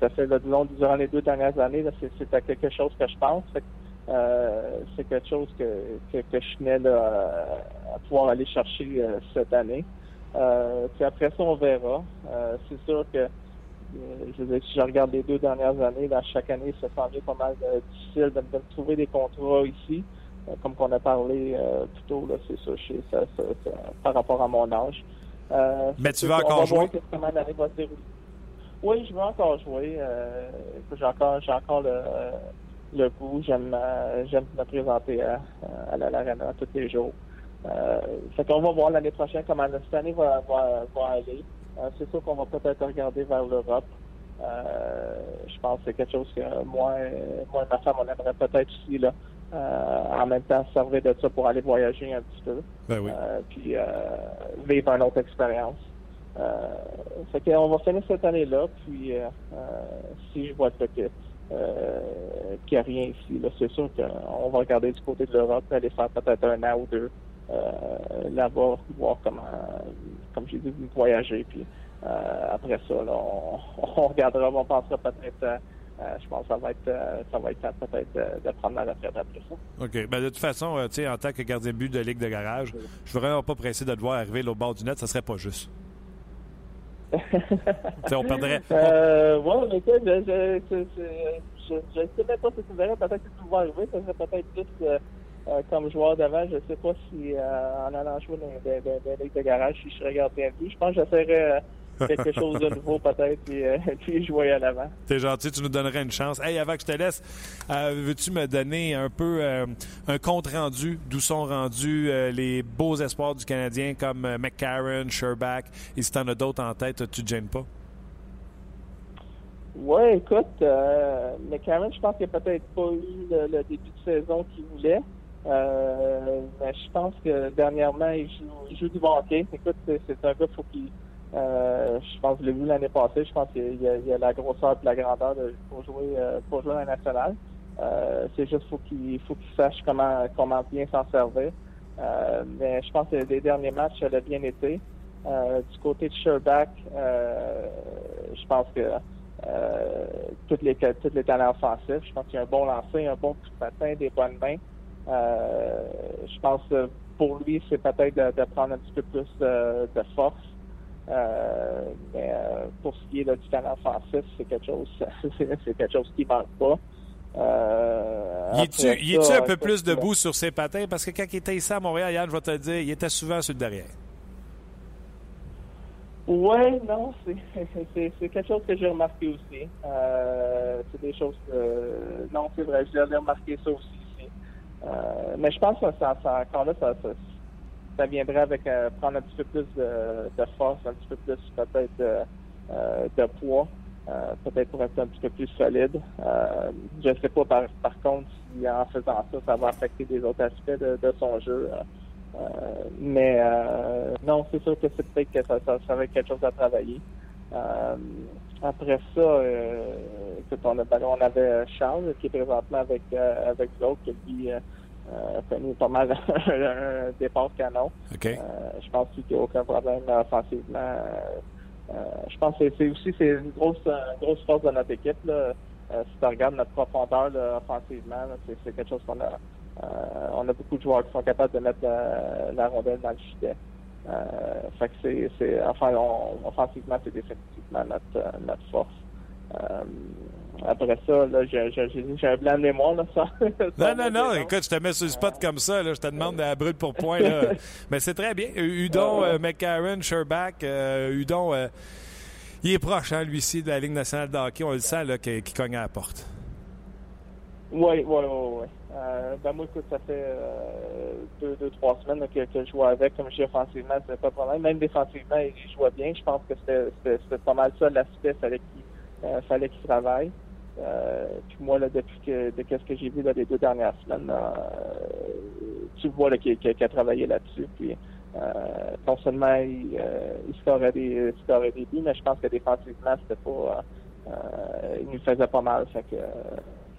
ça fait, disons, durant les deux dernières années, c'est quelque chose que je pense. Euh, c'est quelque chose que, que, je tenais à pouvoir aller chercher euh, cette année. puis après ça, on verra. c'est sûr que je veux si je regarde les deux dernières années, là, chaque année, ça semble pas mal difficile de, de, trouver des contrats ici. comme qu'on a parlé plus tôt, c'est ça, ça, par rapport à mon âge. Euh, Mais tu veux encore jouer? Oui, je veux encore jouer. Euh, j'ai encore, j'ai encore le, le goût. J'aime, euh, j'aime me présenter à, à l'Arena tous les jours. Euh, fait qu'on va voir l'année prochaine comment cette année va, va, va aller. Euh, c'est sûr qu'on va peut-être regarder vers l'Europe. Euh, je pense que c'est quelque chose que moi, moi et ma femme, on aimerait peut-être aussi là, en même temps servir de ça pour aller voyager un petit peu. Ben oui. Euh, puis euh, vivre une autre expérience. Euh, fait qu'on va finir cette année-là, puis si je vois que qu'il n'y a rien ici, c'est sûr qu'on va regarder du côté de l'Europe, aller faire peut-être un an ou deux là-bas, voir comment, comme j'ai dit, voyager, puis après ça, là, on, on regardera, on pensera peut-être euh, je pense que ça va être, euh, ça va être peut-être de, prendre la retraite après ça. OK. Ben, de toute façon, euh, tu sais, en tant que gardien de but de Ligue de garage, je ne suis vraiment pas pressé de te voir arriver au bord du net. Ça serait pas juste. on perdrait. Euh, ouais, mais écoute, je, je, je, sais même pas si tu verrais. Peut-être que tu vas arriver. Ça serait peut-être plus comme joueur d'avant. Je sais pas si en allant jouer dans des ligues de garage, si je serais gardien de but. Je pense que j'essaierais quelque chose de nouveau peut-être, puis, euh, puis jouer à l'avant. T'es gentil, tu nous donnerais une chance. Hey, avant que je te laisse, euh, veux-tu me donner un peu euh, un compte rendu d'où sont rendus les beaux espoirs du Canadien comme McCarron, Sherbach, et si t'en as d'autres en tête, tu te gênes pas? Oui, écoute, McCarron, je pense qu'il n'a peut-être pas eu le, début de saison qu'il voulait. mais je pense que dernièrement, il joue, il joue du hockey. Écoute, c'est un gars, faut qu'il euh, je pense je l'ai vu l'année passée. Je pense qu'il y, a la grosseur et la grandeur pour jouer euh, pour jouer à la nationale. Euh, c'est juste faut qu'il faut qu'il sache comment comment bien s'en servir. mais je pense que les derniers matchs, ça a bien été. du côté de Sherbach, je pense que toutes les tous les talents offensifs. Je pense qu'il y a un bon lancer, un bon coup de patin, des bonnes mains. je pense que pour lui, c'est peut-être de, prendre un petit peu plus de, force. Mais pour ce qui est là, du talent offensif, c'est quelque chose c'est quelque chose qui manque pas. Euh, il est-tu un peu plus debout sur ses patins? Parce que quand il était ici à Montréal, Yann, je vais te dire, il était souvent sur le derrière. Oui, non, c'est quelque chose que j'ai remarqué aussi. Euh, c'est des choses que. Non, c'est vrai, j'ai remarqué ça aussi. Euh, mais je pense que ça, ça encore là, ça, ça, viendrait avec prendre un petit peu plus de, force, un petit peu plus peut-être de, de poids. Euh, peut-être pour être un petit peu plus solide. Euh, je ne sais pas par, contre si en faisant ça, ça va affecter des autres aspects de, son jeu. Euh, mais non, c'est sûr que c'est peut-être que ça, ça, serait quelque chose à travailler. après ça, on, on avait Charles qui est présentement avec avec l'autre qui a connu pas mal un départ canon. je pense qu'il n'y a aucun problème offensivement. Euh, je pense que c'est aussi c'est une grosse, grosse force de notre équipe. Là. Euh, si tu regardes notre profondeur offensivement, c'est quelque chose qu'on a. Euh, on a beaucoup de joueurs qui sont capables de mettre la, rondelle dans le filet. fait que c'est, enfin, offensivement, c'est définitivement notre, notre force. Après ça, là, j'ai, j'ai, un blanc de mémoire. Là, ça, non, non, non. Écoute, je te mets sur le spot comme ça. Là, je te demande de brûle pour point. Là. Mais c'est très bien. Udon, euh, McCarron, Sherbach, euh, Udon, euh, il est proche, hein, lui-ci, de la Ligue nationale de hockey. On le sent là, qu'il, cogne à la porte. Oui, oui, oui. oui. ben moi, écoute, ça fait deux, deux, trois semaines que, que, je joue avec. Comme je dis offensivement, c'est pas de problème. Même défensivement, il joue bien. Je pense que c'était, c'était, pas mal ça l'aspect. Fallait qu'il, fallait qu'il travaille. Euh, puis moi, là, depuis que, de ce que j'ai vu là, les deux dernières semaines, euh, tu vois qu'il a travaillé là-dessus. Puis euh, non seulement il, il scorait des, il des buts, mais je pense que défensivement, c'était pas. il nous faisait pas mal. Fait que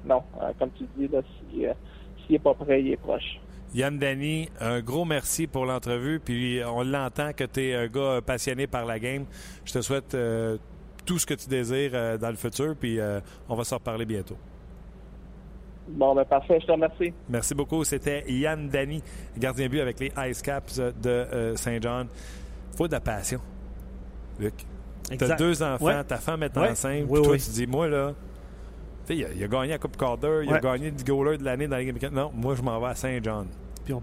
non, comme tu dis, là, s'il n'est pas prêt, il est proche. Yann Dany, un gros merci pour l'entrevue. Puis on l'entend que tu es un gars passionné par la game. Je te souhaite tout ce que tu désires euh, dans le futur. Puis euh, on va s'en reparler bientôt. Bon, ben parfait. Je te remercie. Merci beaucoup. C'était Yann Dany, gardien but avec les Ice Caps de euh, Saint-Jean. Faut de la passion, Luc. Tu as deux enfants, ta femme est enceinte, oui, toi, tu dis, moi, là, il a, il a, gagné la Coupe Calder, il a gagné le goaler de l'année dans la Ligue américaine. Non, moi, je m'en vais à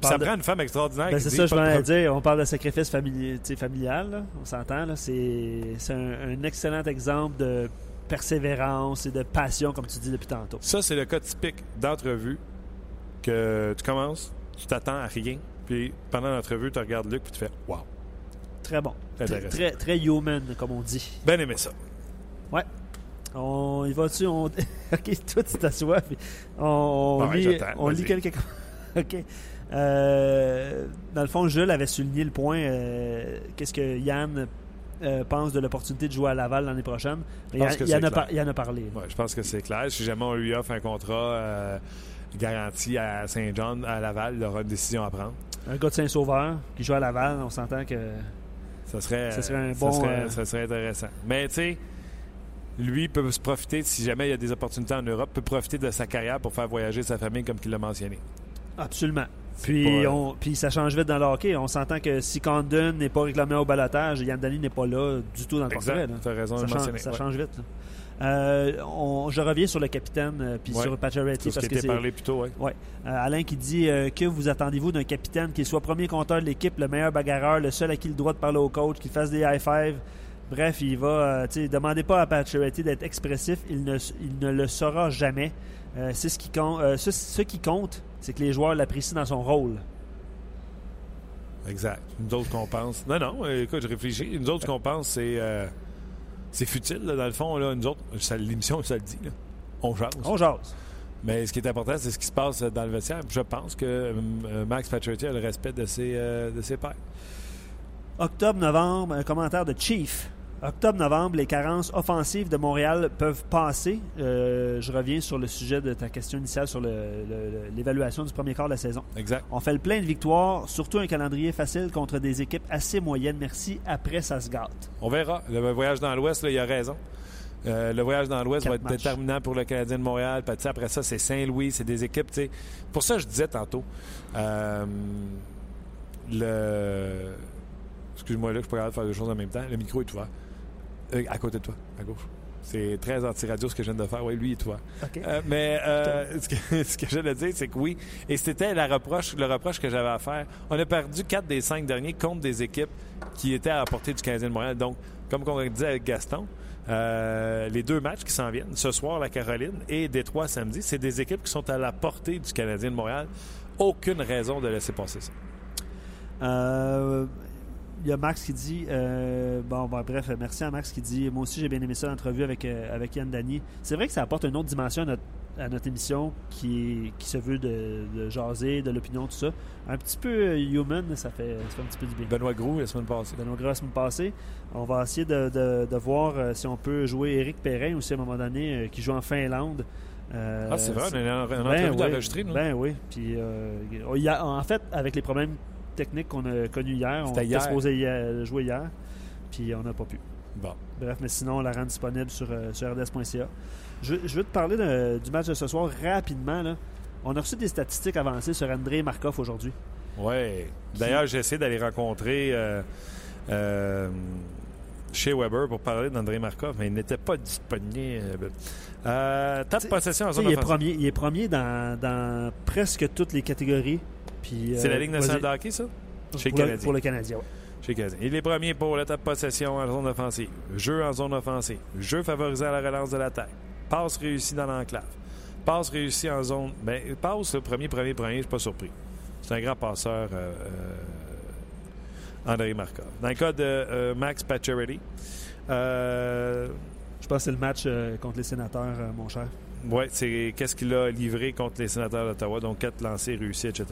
Ça prend une femme extraordinaire. Ben, c'est ça, je voulais dire. On parle de sacrifice familial, on s'entend. C'est un, excellent exemple de persévérance et de passion, comme tu dis depuis tantôt. Ça, c'est le cas typique d'entrevue que tu commences, tu t'attends à rien, puis pendant l'entrevue, tu regardes Luc, puis tu fais Wow. Très bon. Très, très, human, comme on dit. Ben aimé ça. Ouais. On y va-tu? On... ok, toi, tu t'assois, puis on, lit, on lit quelques. ok. Euh, dans le fond, Jules avait souligné le point. Euh, qu'est-ce que Yann euh, pense de l'opportunité de jouer à Laval l'année prochaine? Il, en a, parlé. je pense que c'est clair. Si jamais on lui offre un contrat garanti à Saint-Jean, à Laval, il aura une décision à prendre. Un gars de Saint-Sauveur qui joue à Laval, on s'entend que. Ça serait, ça serait un bon. Ça serait, intéressant. Mais tu sais lui peut se profiter, si jamais il y a des opportunités en Europe, peut profiter de sa carrière pour faire voyager sa famille, comme il l'a mentionné. Absolument. Puis, on, puis ça change vite dans le hockey. On s'entend que si Condon n'est pas réclamé au balotage, Yann Dany n'est pas là du tout dans le portrait. Tu as raison ça, change, ça change vite. Euh, je reviens sur le capitaine euh, puis sur Pacioretty parce que c'est parlé plus tôt, ouais. Euh, Alain qui dit que vous attendez-vous d'un capitaine qui soit premier compteur de l'équipe, le meilleur bagarreur, le seul à qui le droit de parler au coach, qui fasse des high five? Bref, il va. demandez pas à Pacioretty d'être expressif, il ne, il ne le saura jamais. c'est ce qui compte. ce qui compte, c'est que les joueurs l'apprécient dans son rôle. Exact. Nous autres qu'on pense. Non, non, écoute, je réfléchis. Nous autres qu'on pense, c'est. Euh, c'est futile, dans le fond. Là. Nous autres, l'émission, ça le dit. On jase. On jase. Mais ce qui est important, c'est ce qui se passe dans le vestiaire. Je pense que euh, Max Pacioretty a le respect de ses, euh, de ses pairs. Octobre-novembre, un commentaire de Chief. Octobre-novembre, les carences offensives de Montréal peuvent passer. Euh, je reviens sur le sujet de ta question initiale sur l'évaluation du premier quart de la saison. Exact. On fait le plein de victoires, surtout un calendrier facile contre des équipes assez moyennes. Merci. Après, ça se gâte. On verra. Le voyage dans l'Ouest, il a raison. Euh, le voyage dans l'Ouest va être matchs. déterminant pour le Canadien de Montréal. Puis, après ça, c'est Saint-Louis, c'est des équipes. tu sais. Pour ça, je disais tantôt, euh, le. Excuse-moi, là, je suis pas capable de faire deux choses en même temps. Le micro est ouvert. Euh, à côté de toi, à gauche. C'est très anti-radio ce que je viens de faire. Oui, lui, ouvert. OK. Euh, mais euh, ce que, ce que j'allais dire, c'est que oui. Et c'était la reproche, le reproche que j'avais à faire. On a perdu quatre des cinq derniers contre des équipes qui étaient à la portée du Canadien de Montréal. Donc, comme on disait avec Gaston, euh, les deux matchs qui s'en viennent, ce soir, la Caroline et Détroit samedi, c'est des équipes qui sont à la portée du Canadien de Montréal. Aucune raison de laisser passer ça. Euh, Il y a Max qui dit euh, bon, bref, merci à Max qui dit moi aussi j'ai bien aimé ça l'entrevue avec euh, avec Yann Dany. C'est vrai que ça apporte une autre dimension à notre, à notre émission qui, qui se veut de, de jaser, de l'opinion, tout ça. Un petit peu euh, human, ça fait, ça fait un petit peu du bien. Benoît Gros, la semaine passée. Benoît Gras la semaine passée. On va essayer de, de- de voir si on peut jouer Éric Perrin aussi à un moment donné, qui joue en Finlande. Euh, Ah, c'est vrai, on a un, un ben entrevue oui, nous. Ben oui. Puis, euh, y a- en fait, avec les problèmes techniques qu'on a connus hier, on était supposé hier- jouer hier, puis on n'a pas pu. Bon. Bref, mais sinon, on la rend disponible sur, euh, sur rds.ca. Je, je veux te parler de- du match de ce soir rapidement. Là. On a reçu des statistiques avancées sur André Markov aujourd'hui. Oui. D'ailleurs, j'ai essayé d'aller rencontrer euh, euh, chez Weber pour parler d'André Markov, mais il n'était pas disponible. Euh, de possession en zone il, est premier, il est premier dans, dans presque toutes les catégories. C'est euh, la Ligue nationale de hockey, ça? Chez pour, le, Canadien. pour le Canadien, ouais. Chez le Canadien. Il est premier pour de possession en zone offensive. Jeu en zone offensive. Jeu favorisé à la relance de l'attaque. Passe réussie dans l'enclave. Passe réussie en zone. Ben, passe le premier, premier, premier, je suis pas surpris. C'est un grand passeur, euh, euh, André Markov. Dans le cas de euh, Max Pacioretty, Je pense que c'est le match contre les sénateurs, mon cher. Ouais, c'est qu'est-ce qu'il a livré contre les sénateurs d'Ottawa, donc quatre lancés réussis, etc.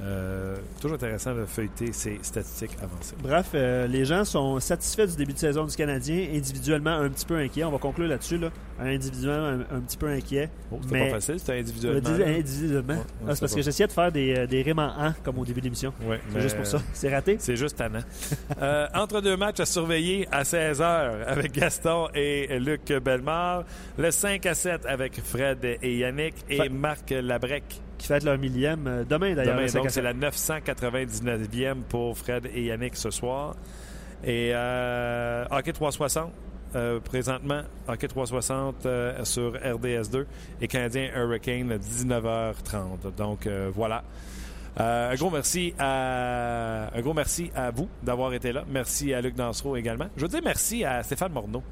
Euh, toujours intéressant de feuilleter ces statistiques avancées. Bref, euh, les gens sont satisfaits du début de saison du Canadien, individuellement un petit peu inquiets. On va conclure là-dessus. Là. Individuellement un, un petit peu inquiet. Oh, c'était pas facile, c'était individuellement. individuellement. Ouais, Ah, c'est parce pas- que j'essayais de faire des, euh, des rimes en an comme au début de l'émission. Ouais, C'est juste pour ça. C'est raté. C'est juste tannant. Euh, entre deux matchs à surveiller à 16h avec Gaston et Luc Bellemare. Le 5 à 7 avec Fred et Yannick et Marc Labrec. Qui fête leur millième euh, demain d'ailleurs. Demain, le 5 à donc, c'est 7. la 999e pour Fred et Yannick ce soir. Et euh, Hockey 360, euh, présentement, Hockey 360 euh, sur RDS2 et Canadien Hurricane 19h30. Donc, voilà. Euh, un gros merci à un gros merci à vous d'avoir été là. Merci à Luc Dansereau également. Je veux dire merci à Stéphane Morneau.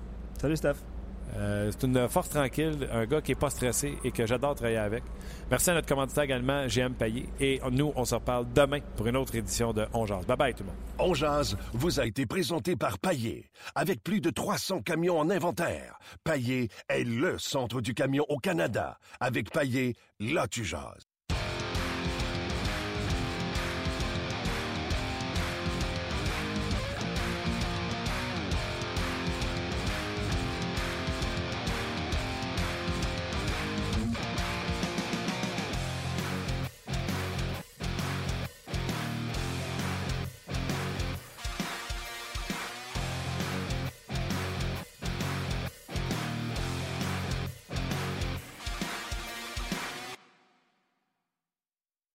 Salut Steph. Euh, c'est une force tranquille, un gars qui n'est pas stressé et que j'adore travailler avec. Merci à notre commanditaire également, GM Payet. Et nous, on se reparle demain pour une autre édition de On. Bye bye tout le monde. On vous a été présenté par Paillé. Avec plus de 300 camions en inventaire, Paillé est le centre du camion au Canada. Avec Paillé, là tu jases.